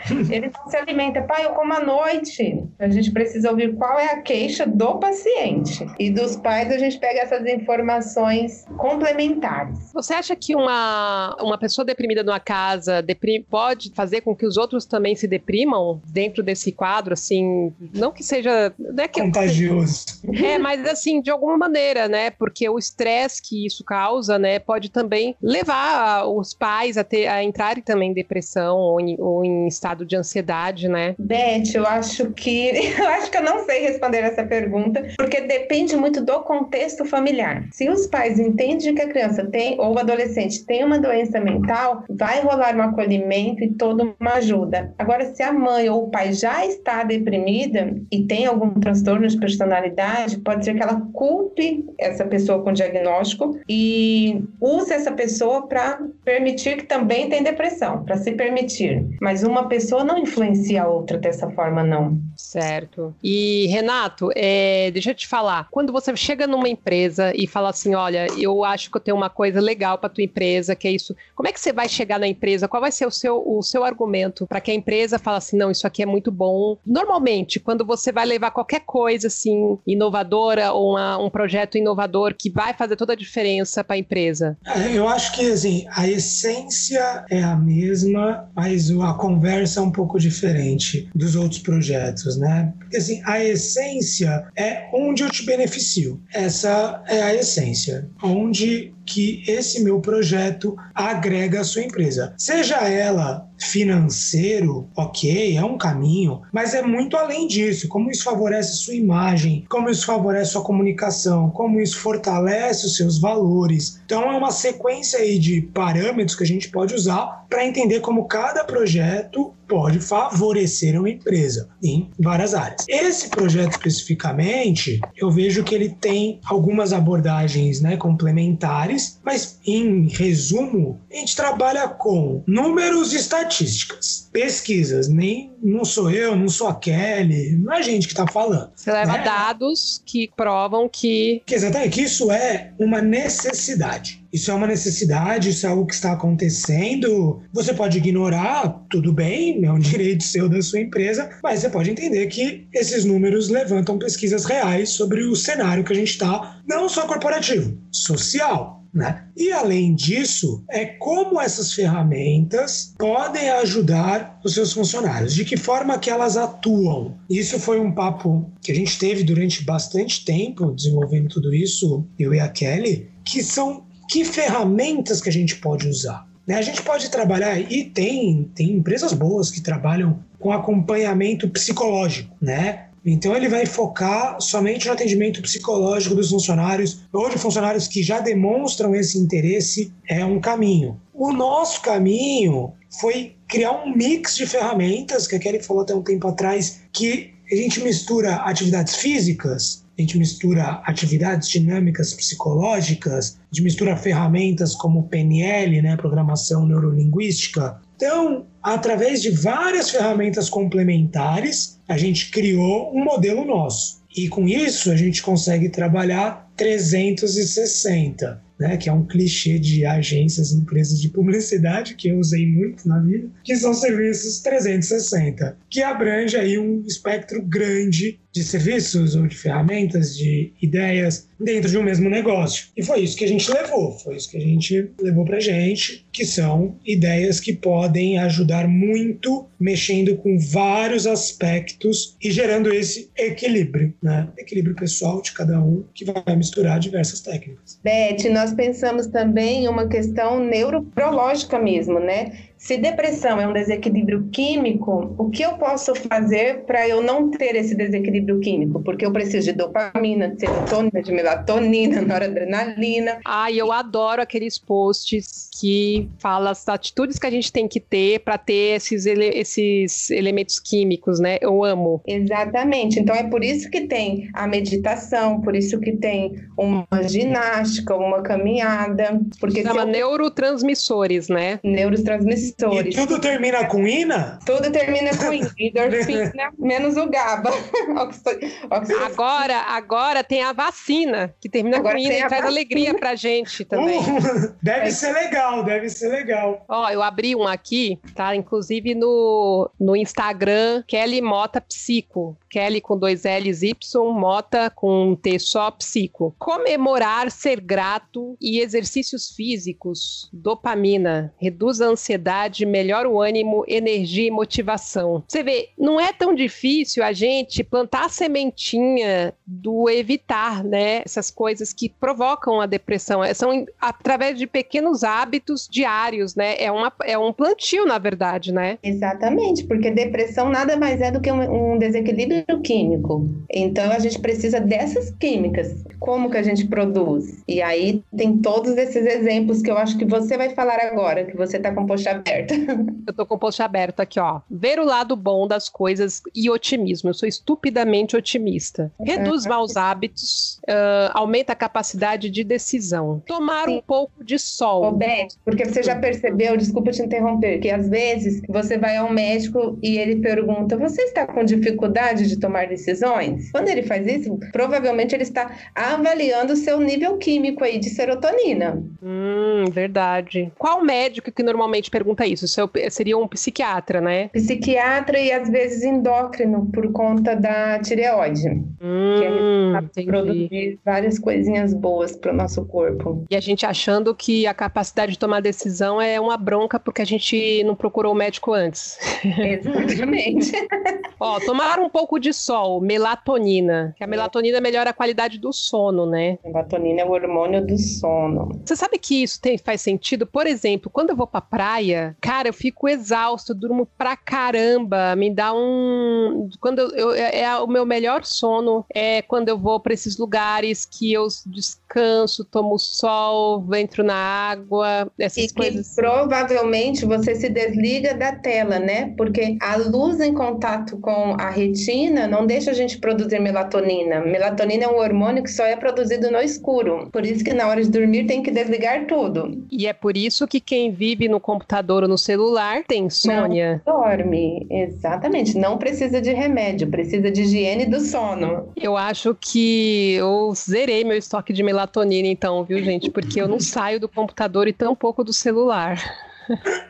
ele não se alimenta. Pai, eu como à noite. A gente precisa ouvir qual é a queixa do paciente. E dos pais, a gente pega essas informações complementares. Você acha que uma, uma pessoa deprimida numa casa deprime, pode fazer com que os outros também se deprimam dentro desse quadro, assim? Não que seja... Não é que, Contagioso. É, mas assim, de alguma maneira, né? Porque o estresse que isso causa, né, pode também levar os pais a, ter, a entrarem também em depressão ou em, ou em estado de ansiedade, né? Beth, eu acho que eu acho que eu não sei responder essa pergunta, porque depende muito do contexto familiar. Se os pais entendem que a criança tem ou o adolescente tem uma doença mental, vai rolar um acolhimento e toda uma ajuda. Agora, se a mãe ou o pai já está deprimida e tem algum transtorno de personalidade, pode ser que ela culpe essa pessoa com com diagnóstico e usa essa pessoa para permitir que também tem depressão, para se permitir. Mas uma pessoa não influencia a outra dessa forma, não. Certo. E, Renato, é, deixa eu te falar. Quando você chega numa empresa e fala assim, olha, eu acho que eu tenho uma coisa legal para tua empresa, que é isso. Como é que você vai chegar na empresa? Qual vai ser o seu, o seu argumento para que a empresa fale assim, não, isso aqui é muito bom? Normalmente, quando você vai levar qualquer coisa assim inovadora ou uma, um projeto inovador que vai fazer toda a diferença para a empresa? É, eu acho que assim, a essência é a mesma, mas a conversa é um pouco diferente dos outros projetos, né? Porque assim, a essência é onde eu te beneficio. Essa é a essência. Onde que esse meu projeto agrega a sua empresa. Seja ela financeiro, ok, é um caminho, mas é muito além disso. Como isso favorece sua imagem, como isso favorece sua comunicação, como isso fortalece os seus valores. Então é uma sequência aí de parâmetros que a gente pode usar para entender como cada projeto pode favorecer uma empresa em várias áreas. Esse projeto especificamente, eu vejo que ele tem algumas abordagens né, complementares, mas em resumo, a gente trabalha com números e estatísticas, pesquisas, nem não sou eu, não sou a Kelly, não é a gente que está falando. Você leva né? dados que provam que... que exatamente, que isso é uma necessidade. Isso é uma necessidade, isso é algo que está acontecendo. Você pode ignorar, tudo bem, é um direito seu da sua empresa, mas você pode entender que esses números levantam pesquisas reais sobre o cenário que a gente está, não só corporativo, social. Né? E além disso, é como essas ferramentas podem ajudar os seus funcionários, de que forma que elas atuam. Isso foi um papo que a gente teve durante bastante tempo desenvolvendo tudo isso, eu e a Kelly, que são que ferramentas que a gente pode usar. Né? A gente pode trabalhar, e tem, tem empresas boas que trabalham com acompanhamento psicológico, né? Então ele vai focar somente no atendimento psicológico dos funcionários ou de funcionários que já demonstram esse interesse é um caminho. O nosso caminho foi criar um mix de ferramentas que a Kelly falou até um tempo atrás que a gente mistura atividades físicas a gente mistura atividades dinâmicas psicológicas, a gente mistura ferramentas como PNL, né, programação neurolinguística. Então, através de várias ferramentas complementares, a gente criou um modelo nosso. E com isso a gente consegue trabalhar 360 né, que é um clichê de agências, empresas de publicidade, que eu usei muito na vida, que são serviços 360, que abrange aí um espectro grande de serviços ou de ferramentas, de ideias dentro de um mesmo negócio. E foi isso que a gente levou, foi isso que a gente levou pra gente, que são ideias que podem ajudar muito mexendo com vários aspectos e gerando esse equilíbrio, né? Equilíbrio pessoal de cada um que vai misturar diversas técnicas. Beth, nós pensamos também em uma questão neuroprológica mesmo, né? Se depressão é um desequilíbrio químico, o que eu posso fazer para eu não ter esse desequilíbrio químico? Porque eu preciso de dopamina, de serotonina, de melatonina, noradrenalina. Ai, eu adoro aqueles posts que falam as atitudes que a gente tem que ter para ter esses, ele esses elementos químicos, né? Eu amo. Exatamente. Então é por isso que tem a meditação, por isso que tem uma ginástica, uma caminhada. Porque Chama eu... neurotransmissores, né? Neurotransmissores e tudo termina com ina? Tudo termina com ina. Endorfina, menos o GABA. agora, agora tem a vacina, que termina agora com ina e traz alegria pra gente também. Uh, deve é. ser legal, deve ser legal. Ó, eu abri um aqui, tá? Inclusive no, no Instagram, Kelly Mota Psico. Kelly com dois L's Y, Mota com um T só, Psico. Comemorar, ser grato e exercícios físicos, dopamina, reduz a ansiedade melhora o ânimo, energia e motivação. Você vê, não é tão difícil a gente plantar a sementinha do evitar, né? Essas coisas que provocam a depressão. É, são através de pequenos hábitos diários, né? É, uma, é um plantio, na verdade, né? Exatamente, porque depressão nada mais é do que um, um desequilíbrio químico. Então a gente precisa dessas químicas. Como que a gente produz? E aí tem todos esses exemplos que eu acho que você vai falar agora, que você está com Poxa Eu tô com o post aberto aqui, ó. Ver o lado bom das coisas e otimismo. Eu sou estupidamente otimista. Reduz maus hábitos, uh, aumenta a capacidade de decisão. Tomar Sim. um pouco de sol. Ô, Beth, porque você já percebeu, desculpa te interromper, que às vezes você vai ao médico e ele pergunta: Você está com dificuldade de tomar decisões? Quando ele faz isso, provavelmente ele está avaliando o seu nível químico aí de serotonina. Hum, verdade. Qual médico que normalmente pergunta isso? isso é seria um psiquiatra, né? Psiquiatra e às vezes endócrino, por conta da tireoide. Hum, que é produzir várias coisinhas boas para o nosso corpo. E a gente achando que a capacidade de tomar decisão é uma bronca porque a gente não procurou o médico antes. Exatamente. Ó, tomar um pouco de sol, melatonina, que a melatonina melhora a qualidade do sono, né? Melatonina é o hormônio do sono. Você sabe que isso tem, faz sentido? Por exemplo, quando eu vou pra praia, cara, eu fico exausto, durmo pra caramba, me dá um. Quando eu, eu é, é o meu melhor sono é quando eu vou para esses lugares que eu descanso, tomo sol, entro na água, essas e coisas. Que provavelmente você se desliga da tela, né? Porque a luz em contato com a retina não deixa a gente produzir melatonina. Melatonina é um hormônio que só é produzido no escuro. Por isso que na hora de dormir tem que desligar tudo. E é por isso que quem vive no computador ou no celular tem insônia. Não dorme, exatamente. Não precisa de remédio, precisa de higiene do sono. Eu acho que eu zerei meu estoque de melatonina então, viu, gente? Porque eu não saio do computador e tão pouco do celular.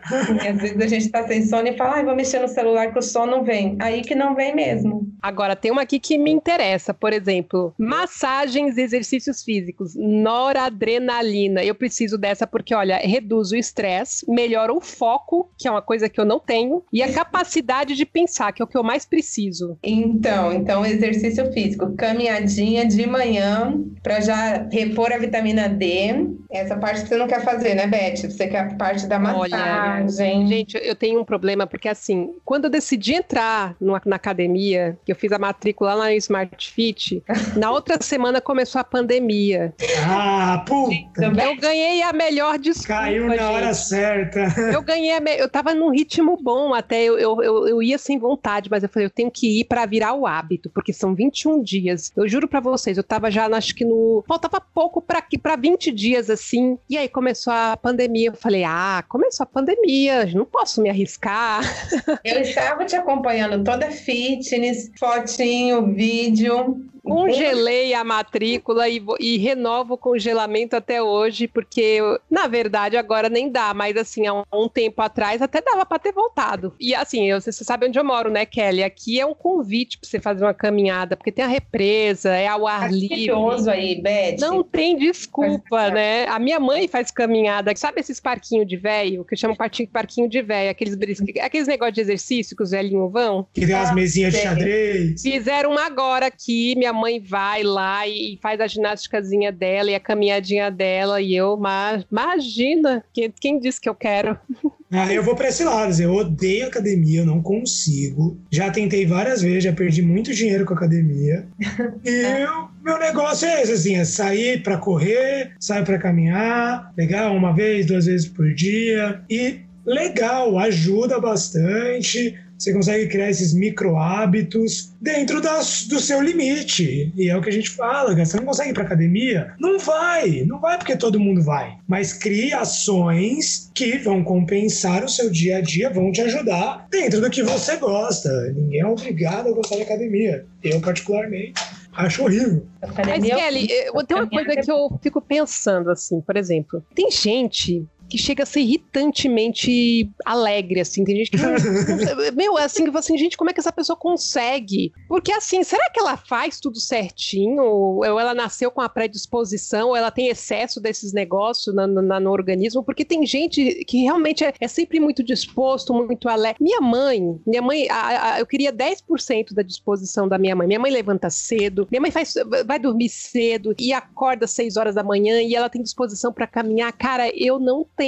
Às vezes a gente tá sem sono e fala, ai, vou mexer no celular que o sono não vem. Aí que não vem mesmo. Agora, tem uma aqui que me interessa, por exemplo, massagens e exercícios físicos, noradrenalina. Eu preciso dessa porque, olha, reduz o estresse, melhora o foco, que é uma coisa que eu não tenho, e a capacidade de pensar, que é o que eu mais preciso. Então, então exercício físico, caminhadinha de manhã para já repor a vitamina D. Essa parte que você não quer fazer, né, Beth? Você quer a parte da massagem. Olha, gente, eu tenho um problema porque assim, quando eu decidi entrar no, na academia, que eu fiz a matrícula lá na Smart Fit, na outra semana começou a pandemia. Ah, puta! Eu ganhei a melhor desculpa. Caiu na gente. hora certa. Eu ganhei, me... eu tava num ritmo bom até, eu, eu, eu, eu ia sem vontade, mas eu falei, eu tenho que ir para virar o hábito, porque são 21 dias. Eu juro para vocês, eu tava já, acho que no. Faltava pouco para 20 dias assim, e aí começou a pandemia. Eu falei, ah, começou começou a pandemia, não posso me arriscar. Eu estava te acompanhando toda fitness, fotinho, vídeo. Congelei a matrícula e, e, renovo o congelamento até hoje, porque, na verdade, agora nem dá, mas assim, há um, um tempo atrás até dava para ter voltado. E assim, eu, você sabe onde eu moro, né, Kelly? Aqui é um convite para você fazer uma caminhada, porque tem a represa, é ao ar livre. aí, Beth. Não tem desculpa, né? A minha mãe faz caminhada, sabe esses parquinhos de velho, que eu chamo parquinho, parquinho de velho, aqueles, aqueles negócios de exercício que os velhinhos vão? Que tem as mesinhas de xadrez. Fizeram uma agora aqui, minha mãe vai lá e faz a ginásticazinha dela e a caminhadinha dela e eu, mas imagina, quem, quem disse que eu quero? Ah, eu vou para esse lado, eu odeio academia, eu não consigo. Já tentei várias vezes, já perdi muito dinheiro com academia. E eu, meu negócio é esse, assim, é sair para correr, sair para caminhar, pegar uma vez, duas vezes por dia. E legal, ajuda bastante você consegue criar esses micro hábitos dentro das, do seu limite. E é o que a gente fala, cara. Você não consegue ir pra academia? Não vai. Não vai porque todo mundo vai. Mas crie ações que vão compensar o seu dia a dia, vão te ajudar dentro do que você gosta. Ninguém é obrigado a gostar de academia. Eu, particularmente. Acho horrível. Mas, Kelly, tem uma coisa que eu fico pensando, assim, por exemplo. Tem gente que chega a ser irritantemente alegre, assim. Tem gente que. meu, é assim, que assim, gente, como é que essa pessoa consegue? Porque assim, será que ela faz tudo certinho? Ou ela nasceu com a predisposição, ou ela tem excesso desses negócios na, na, no organismo? Porque tem gente que realmente é, é, sempre muito disposto, muito alegre. Minha mãe, minha mãe, a, a, eu queria 10% da disposição da minha mãe. Minha mãe levanta cedo, minha mãe faz, vai dormir cedo e acorda às 6 horas da manhã e ela tem disposição para caminhar. Cara, eu não tenho.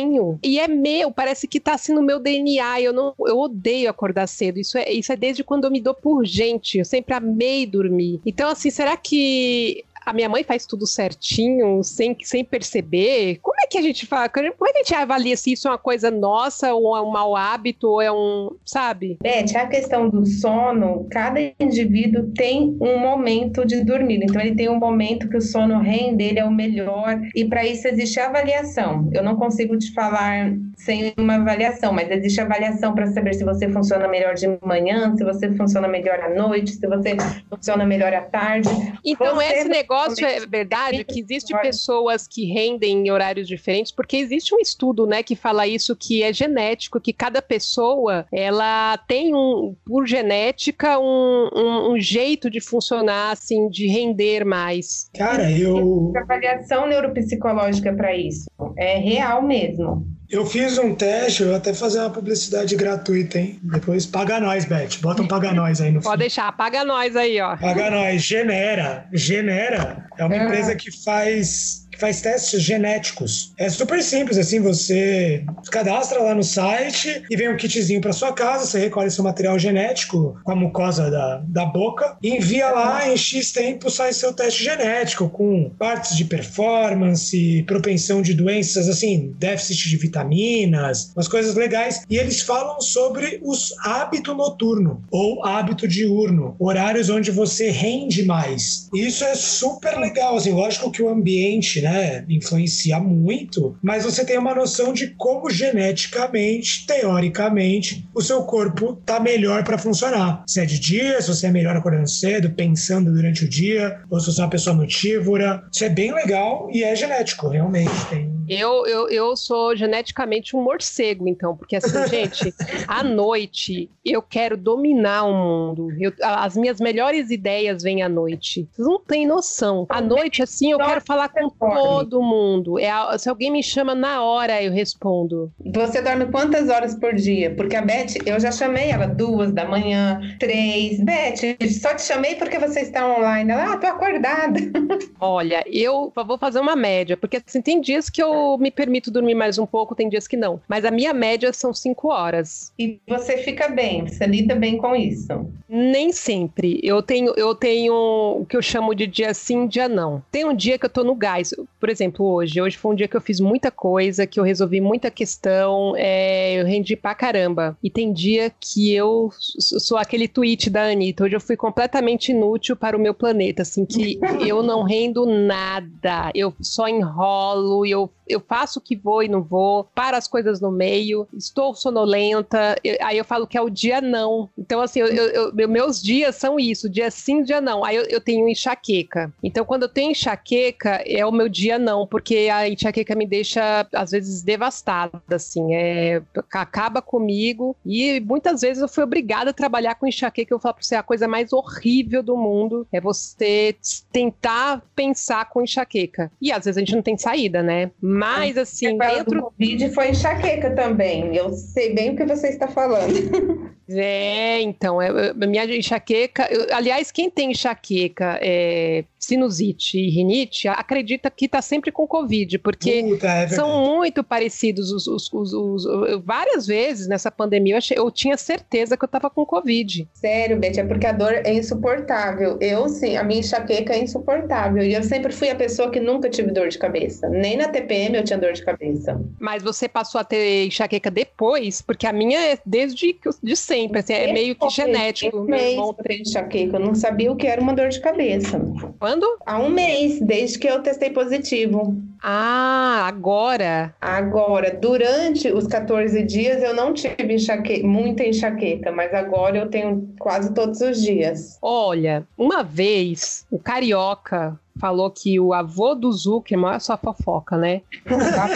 E é meu, parece que tá assim no meu DNA. Eu não, eu odeio acordar cedo. Isso é, isso é desde quando eu me dou por gente. Eu sempre amei dormir. Então, assim, será que a minha mãe faz tudo certinho, sem, sem perceber. Como é que a gente fala? Como é que a gente avalia se isso é uma coisa nossa, ou é um mau hábito, ou é um. Sabe? Beth, a questão do sono, cada indivíduo tem um momento de dormir. Então, ele tem um momento que o sono REM dele é o melhor, e para isso existe avaliação. Eu não consigo te falar sem uma avaliação, mas existe avaliação para saber se você funciona melhor de manhã, se você funciona melhor à noite, se você funciona melhor à tarde. Então, você esse negócio é verdade que existe pessoas que rendem em horários diferentes, porque existe um estudo, né, que fala isso que é genético, que cada pessoa ela tem um, por genética, um, um, um jeito de funcionar, assim, de render mais. Cara, eu. Avaliação neuropsicológica para isso. É real mesmo. Eu fiz um teste, eu vou até fazer uma publicidade gratuita, hein? Depois paga nós, Beth. Bota um paga nós aí no Pode deixar, paga nós aí, ó. Paga nós. Genera. Genera é uma é. empresa que faz faz testes genéticos. É super simples, assim, você cadastra lá no site e vem um kitzinho para sua casa, você recolhe seu material genético com a mucosa da, da boca envia lá, em X tempo sai seu teste genético com partes de performance, propensão de doenças, assim, déficit de vitaminas, umas coisas legais. E eles falam sobre os hábito noturno ou hábito diurno, horários onde você rende mais. Isso é super legal, assim, lógico que o ambiente né, influencia muito, mas você tem uma noção de como geneticamente, teoricamente, o seu corpo tá melhor para funcionar. Se é de dia, se você é melhor acordando cedo, pensando durante o dia, ou se você é uma pessoa notívora. Isso é bem legal e é genético, realmente. Tem eu, eu, eu sou geneticamente um morcego, então, porque assim, gente, à noite eu quero dominar o mundo. Eu, as minhas melhores ideias vêm à noite. Vocês não têm noção. À noite, assim, eu quero falar com todo mundo. É, se alguém me chama na hora, eu respondo. Você dorme quantas horas por dia? Porque a Beth, eu já chamei ela duas da manhã, três. Beth, só te chamei porque você está online. Ela, ah, tô acordada. Olha, eu vou fazer uma média, porque assim, tem dias que eu me permito dormir mais um pouco, tem dias que não. Mas a minha média são cinco horas. E você fica bem, você lida bem com isso? Nem sempre. Eu tenho, eu tenho o que eu chamo de dia sim, dia não. Tem um dia que eu tô no gás. Por exemplo, hoje. Hoje foi um dia que eu fiz muita coisa, que eu resolvi muita questão, é, eu rendi pra caramba. E tem dia que eu sou aquele tweet da Anitta. Hoje eu fui completamente inútil para o meu planeta, assim, que eu não rendo nada. Eu só enrolo, eu eu faço o que vou e não vou, para as coisas no meio, estou sonolenta, eu, aí eu falo que é o dia não. Então, assim, eu, eu, meus dias são isso, dia sim, dia não. Aí eu, tenho enxaqueca. Então, quando eu tenho enxaqueca, é o meu dia não, porque a enxaqueca me deixa, às vezes, devastada, assim, é, acaba comigo. E muitas vezes eu fui obrigada a trabalhar com enxaqueca. Eu falo pra você, a coisa mais horrível do mundo é você tentar pensar com enxaqueca. E às vezes a gente não tem saída, né? Mas, assim, dentro. O Covid foi enxaqueca também. Eu sei bem o que você está falando. É, então, é, minha enxaqueca. Eu, aliás, quem tem enxaqueca é, sinusite e rinite, acredita que está sempre com Covid, porque Puta, é são muito parecidos os, os, os, os, várias vezes nessa pandemia eu, achei, eu tinha certeza que eu estava com Covid. Sério, Beth, é porque a dor é insuportável. Eu, sim, a minha enxaqueca é insuportável. E eu sempre fui a pessoa que nunca tive dor de cabeça. Nem na TPM eu tinha dor de cabeça. Mas você passou a ter enxaqueca depois? Porque a minha é desde de sempre, assim, é meio que genético. Um mês eu enxaqueca, eu não sabia o que era uma dor de cabeça. Quando quando? Há um mês, desde que eu testei positivo. Ah, agora? Agora, durante os 14 dias eu não tive enxaque... muita enxaqueca, mas agora eu tenho quase todos os dias. Olha, uma vez o carioca falou que o avô do Zuckerman, é só fofoca, né?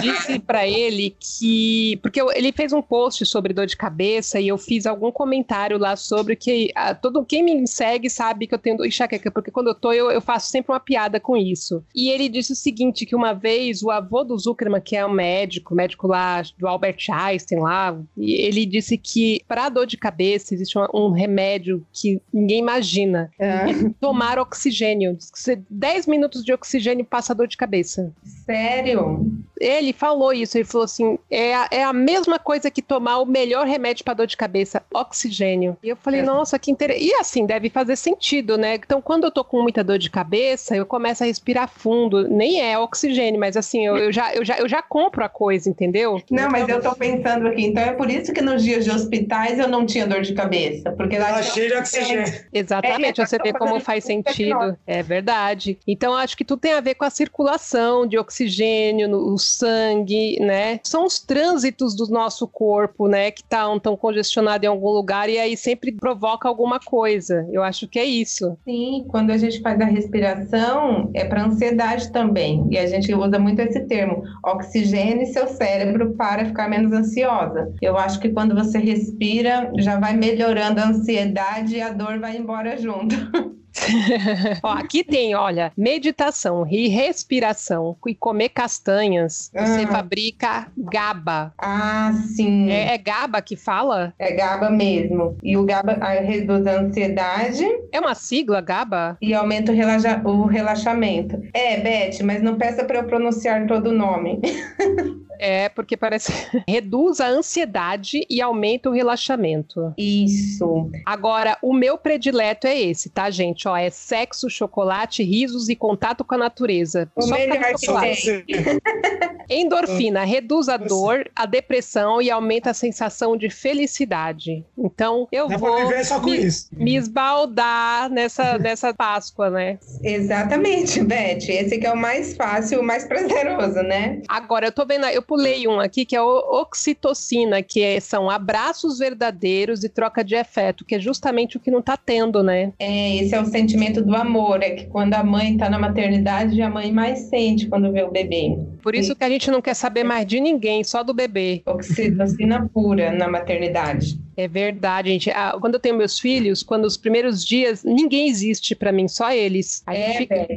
disse para ele que. Porque ele fez um post sobre dor de cabeça e eu fiz algum comentário lá sobre que a, todo quem me segue sabe que eu tenho enxaqueca, porque quando eu tô, eu, eu faço sempre uma piada com isso. E ele disse o seguinte: que uma vez o avô do Zuckerman, que é um médico, médico lá do Albert Einstein lá, ele disse que para dor de cabeça existe um, um remédio que ninguém imagina. É. Tomar oxigênio. Diz que 10 minutos de oxigênio passa dor de cabeça. Sério? Ele falou isso, ele falou assim: é a, é a mesma coisa que tomar o melhor remédio para dor de cabeça, oxigênio. E eu falei, é. nossa, que interessante. E assim, deve fazer sentido, né? Então, quando eu tô com muita dor de cabeça, eu começo a respirar fundo. Nem é oxigênio, mas assim, eu, eu já, eu, já, eu já compro a coisa, entendeu? Não, mas eu tô pensando aqui, então é por isso que nos dias de hospitais eu não tinha dor de cabeça. Porque lá. Ela cheia de oxigênio. Exatamente, é, você vê como faz sentido. É verdade. Então, acho que tudo tem a ver com a circulação de oxigênio no sangue, né? São os trânsitos do nosso corpo, né? Que estão tão congestionados em algum lugar e aí sempre provoca alguma coisa. Eu acho que é isso. Sim, quando a gente faz a respiração, é para ansiedade também. E a gente usa muito esse termo: oxigênio seu cérebro para ficar menos ansiosa. Eu acho que quando você respira, já vai melhorando a ansiedade e a dor vai embora junto. Ó, aqui tem, olha, meditação e respiração e comer castanhas. Você ah. fabrica GABA. Ah, sim. É, é, GABA que fala? É GABA mesmo. E o GABA reduz a ansiedade. É uma sigla, GABA? E aumenta o, relaxa o relaxamento. É, Beth, mas não peça para eu pronunciar todo o nome. É, porque parece reduz a ansiedade e aumenta o relaxamento. Isso. Agora, o meu predileto é esse, tá, gente? Ó, é sexo, chocolate, risos e contato com a natureza. O Só melhor chocolate. Endorfina reduz a dor, a depressão e aumenta a sensação de felicidade. Então, eu Dá vou me, me, esbaldar nessa, nessa Páscoa, né? Exatamente, Beth. Esse que é o mais fácil, o mais prazeroso, né? Agora, eu tô vendo, eu pulei um aqui que é oxitocina, que é, são abraços verdadeiros e troca de afeto, que é justamente o que não tá tendo, né? É, esse é o sentimento do amor, é que quando a mãe tá na maternidade, a mãe mais sente quando vê o bebê. Por isso que a gente não quer saber mais de ninguém, só do bebê. Oxitocina pura na maternidade. É verdade, gente. Ah, quando eu tenho meus filhos, quando os primeiros dias, ninguém existe para mim, só eles. A gente, é, fica,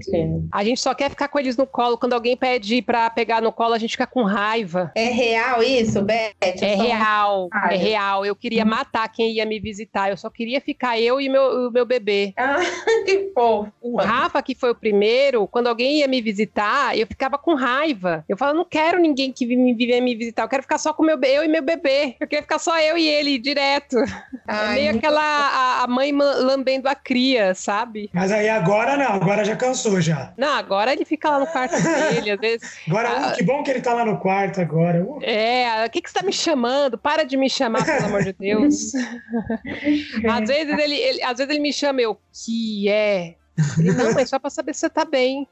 a gente só quer ficar com eles no colo. Quando alguém pede para pegar no colo, a gente fica com raiva. É real isso, Beth? É real, é real. Eu queria matar quem ia me visitar. Eu só queria ficar eu e meu, o meu bebê. Ah, que fofo. O Rafa, que foi o primeiro, quando alguém ia me visitar, eu ficava com raiva. Eu falava, não quero ninguém que venha me visitar. Eu quero ficar só com meu, eu e meu bebê. Eu queria ficar só eu e ele direto. É Ai, é meio aquela a, a, mãe lambendo a cria, sabe? Mas aí agora não, agora já cansou já. Não, agora ele fica lá no quarto dele, às vezes. Agora, uh, que bom que ele tá lá no quarto agora. Uh. É, o que, que você tá me chamando? Para de me chamar, pelo amor de Deus. às, vezes ele, ele, às vezes ele me chama, eu, que é? Ele, não, mas só pra saber se você tá bem.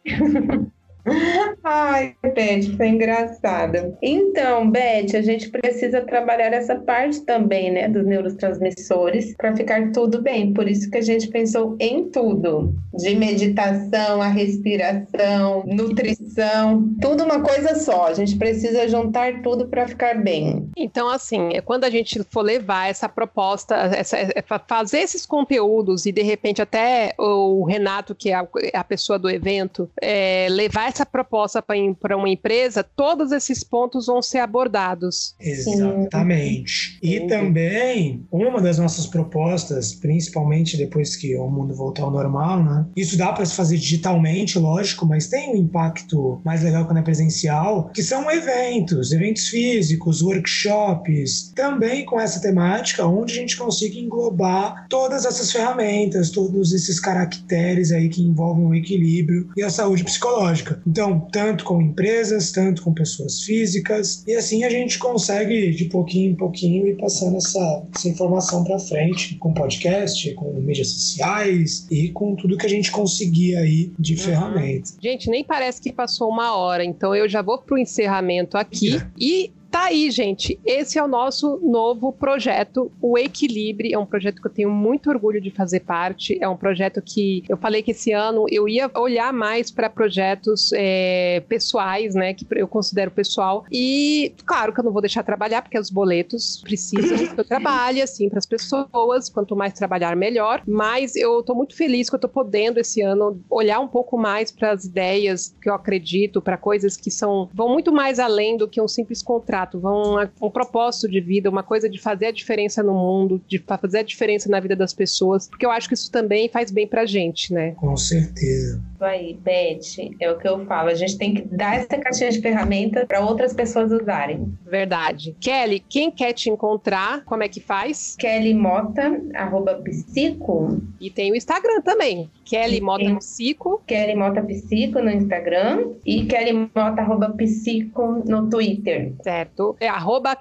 Ai, Beth, foi engraçada. Então, Beth, a gente precisa trabalhar essa parte também, né, dos neurotransmissores para ficar tudo bem. Por isso que a gente pensou em tudo, de meditação, a respiração, nutrição, tudo uma coisa só. A gente precisa juntar tudo para ficar bem. Então, assim, é quando a gente for levar essa proposta, essa, é fazer esses conteúdos e de repente até o Renato, que é a, a pessoa do evento, é, levar essa essa proposta para uma empresa, todos esses pontos vão ser abordados. Exatamente. Sim. E também, uma das nossas propostas, principalmente depois que o mundo voltar ao normal, né? Isso dá para se fazer digitalmente, lógico, mas tem um impacto mais legal quando é presencial, que são eventos, eventos físicos, workshops, também com essa temática, onde a gente consiga englobar todas essas ferramentas, todos esses caracteres aí que envolvem o equilíbrio e a saúde psicológica. Então, tanto com empresas, tanto com pessoas físicas, e assim a gente consegue de pouquinho em pouquinho ir passando essa, essa informação para frente com podcast, com mídias sociais e com tudo que a gente conseguir aí de uhum. ferramenta. Gente, nem parece que passou uma hora, então eu já vou pro encerramento aqui é. e tá aí, gente. Esse é o nosso novo projeto, o Equilibre. É um projeto que eu tenho muito orgulho de fazer parte. É um projeto que eu falei que esse ano eu ia olhar mais para projetos é, pessoais, né? Que eu considero pessoal. E claro que eu não vou deixar trabalhar, porque os boletos precisam que eu trabalhe, assim, para as pessoas. Quanto mais trabalhar, melhor. Mas eu tô muito feliz que eu tô podendo esse ano olhar um pouco mais para as ideias que eu acredito, para coisas que são vão muito mais além do que um simples contrato, vão a, um propósito de vida, uma coisa de fazer a diferença no mundo, de fazer a diferença na vida das pessoas, porque eu acho que isso também faz bem pra gente, né? Com certeza. Aí, Beth, é o que eu falo, a gente tem que dar essa caixinha de ferramentas para outras pessoas usarem. Verdade. Kelly, quem quer te encontrar, como é que faz? Kelly Mota, arroba psico. E tem o Instagram também, Kelly Mota Psico. Kelly Mota Psico no Instagram e Kelly Mota arroba psico no Twitter. Certo. É arroba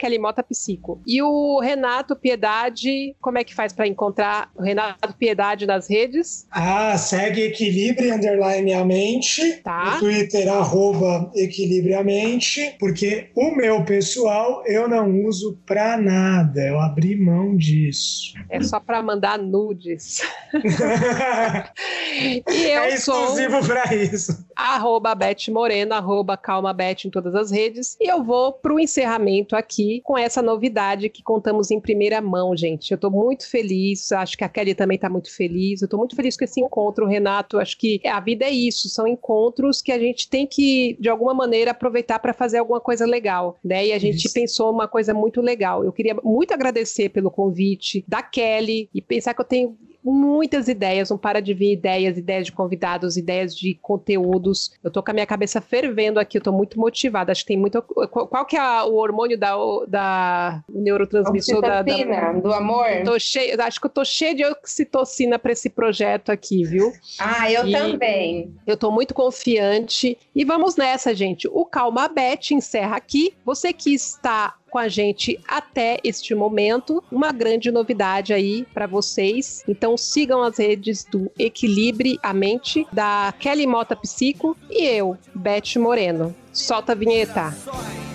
Psico. E o Renato Piedade, como é que faz para encontrar o Renato Piedade nas redes? Ah, segue Equilibre Underline a Mente. Tá. No Twitter, arroba Equilibre a Mente. Porque o meu pessoal eu não uso pra nada. Eu abri mão disso. É só para mandar nudes. e eu é exclusivo sou pra isso. Arroba Beth Moreno, arroba Calma Beth em todas as redes. E eu vou pro encerramento aqui com essa novidade que contamos em primeira mão, gente. Eu tô muito feliz, acho que a Kelly também tá muito feliz. Eu tô muito feliz com esse encontro, Renato. Acho que a vida é isso, são encontros que a gente tem que, de alguma maneira, aproveitar para fazer alguma coisa legal, né? E a gente Isso. pensou uma coisa muito legal. Eu queria muito agradecer pelo convite da Kelly e pensar que eu tenho muitas ideias, não para de vir ideias, ideias de convidados, ideias de conteúdos. Eu tô com a minha cabeça fervendo aqui, eu tô muito motivada. Acho que tem muito. Qual, que é o hormônio da, da o neurotransmissor da, da- do amor. Tô cheio, acho que eu tô cheia de oxitocina para esse projeto aqui, viu? Ah, eu E- também. Eu tô muito confiante. E vamos nessa, gente. O Calma Bet encerra aqui. Você que está com a gente até este momento, uma grande novidade aí para vocês. Então sigam as redes do Equilibre a Mente, da Kelly Mota Psico e eu, Beth Moreno. Solta a vinheta.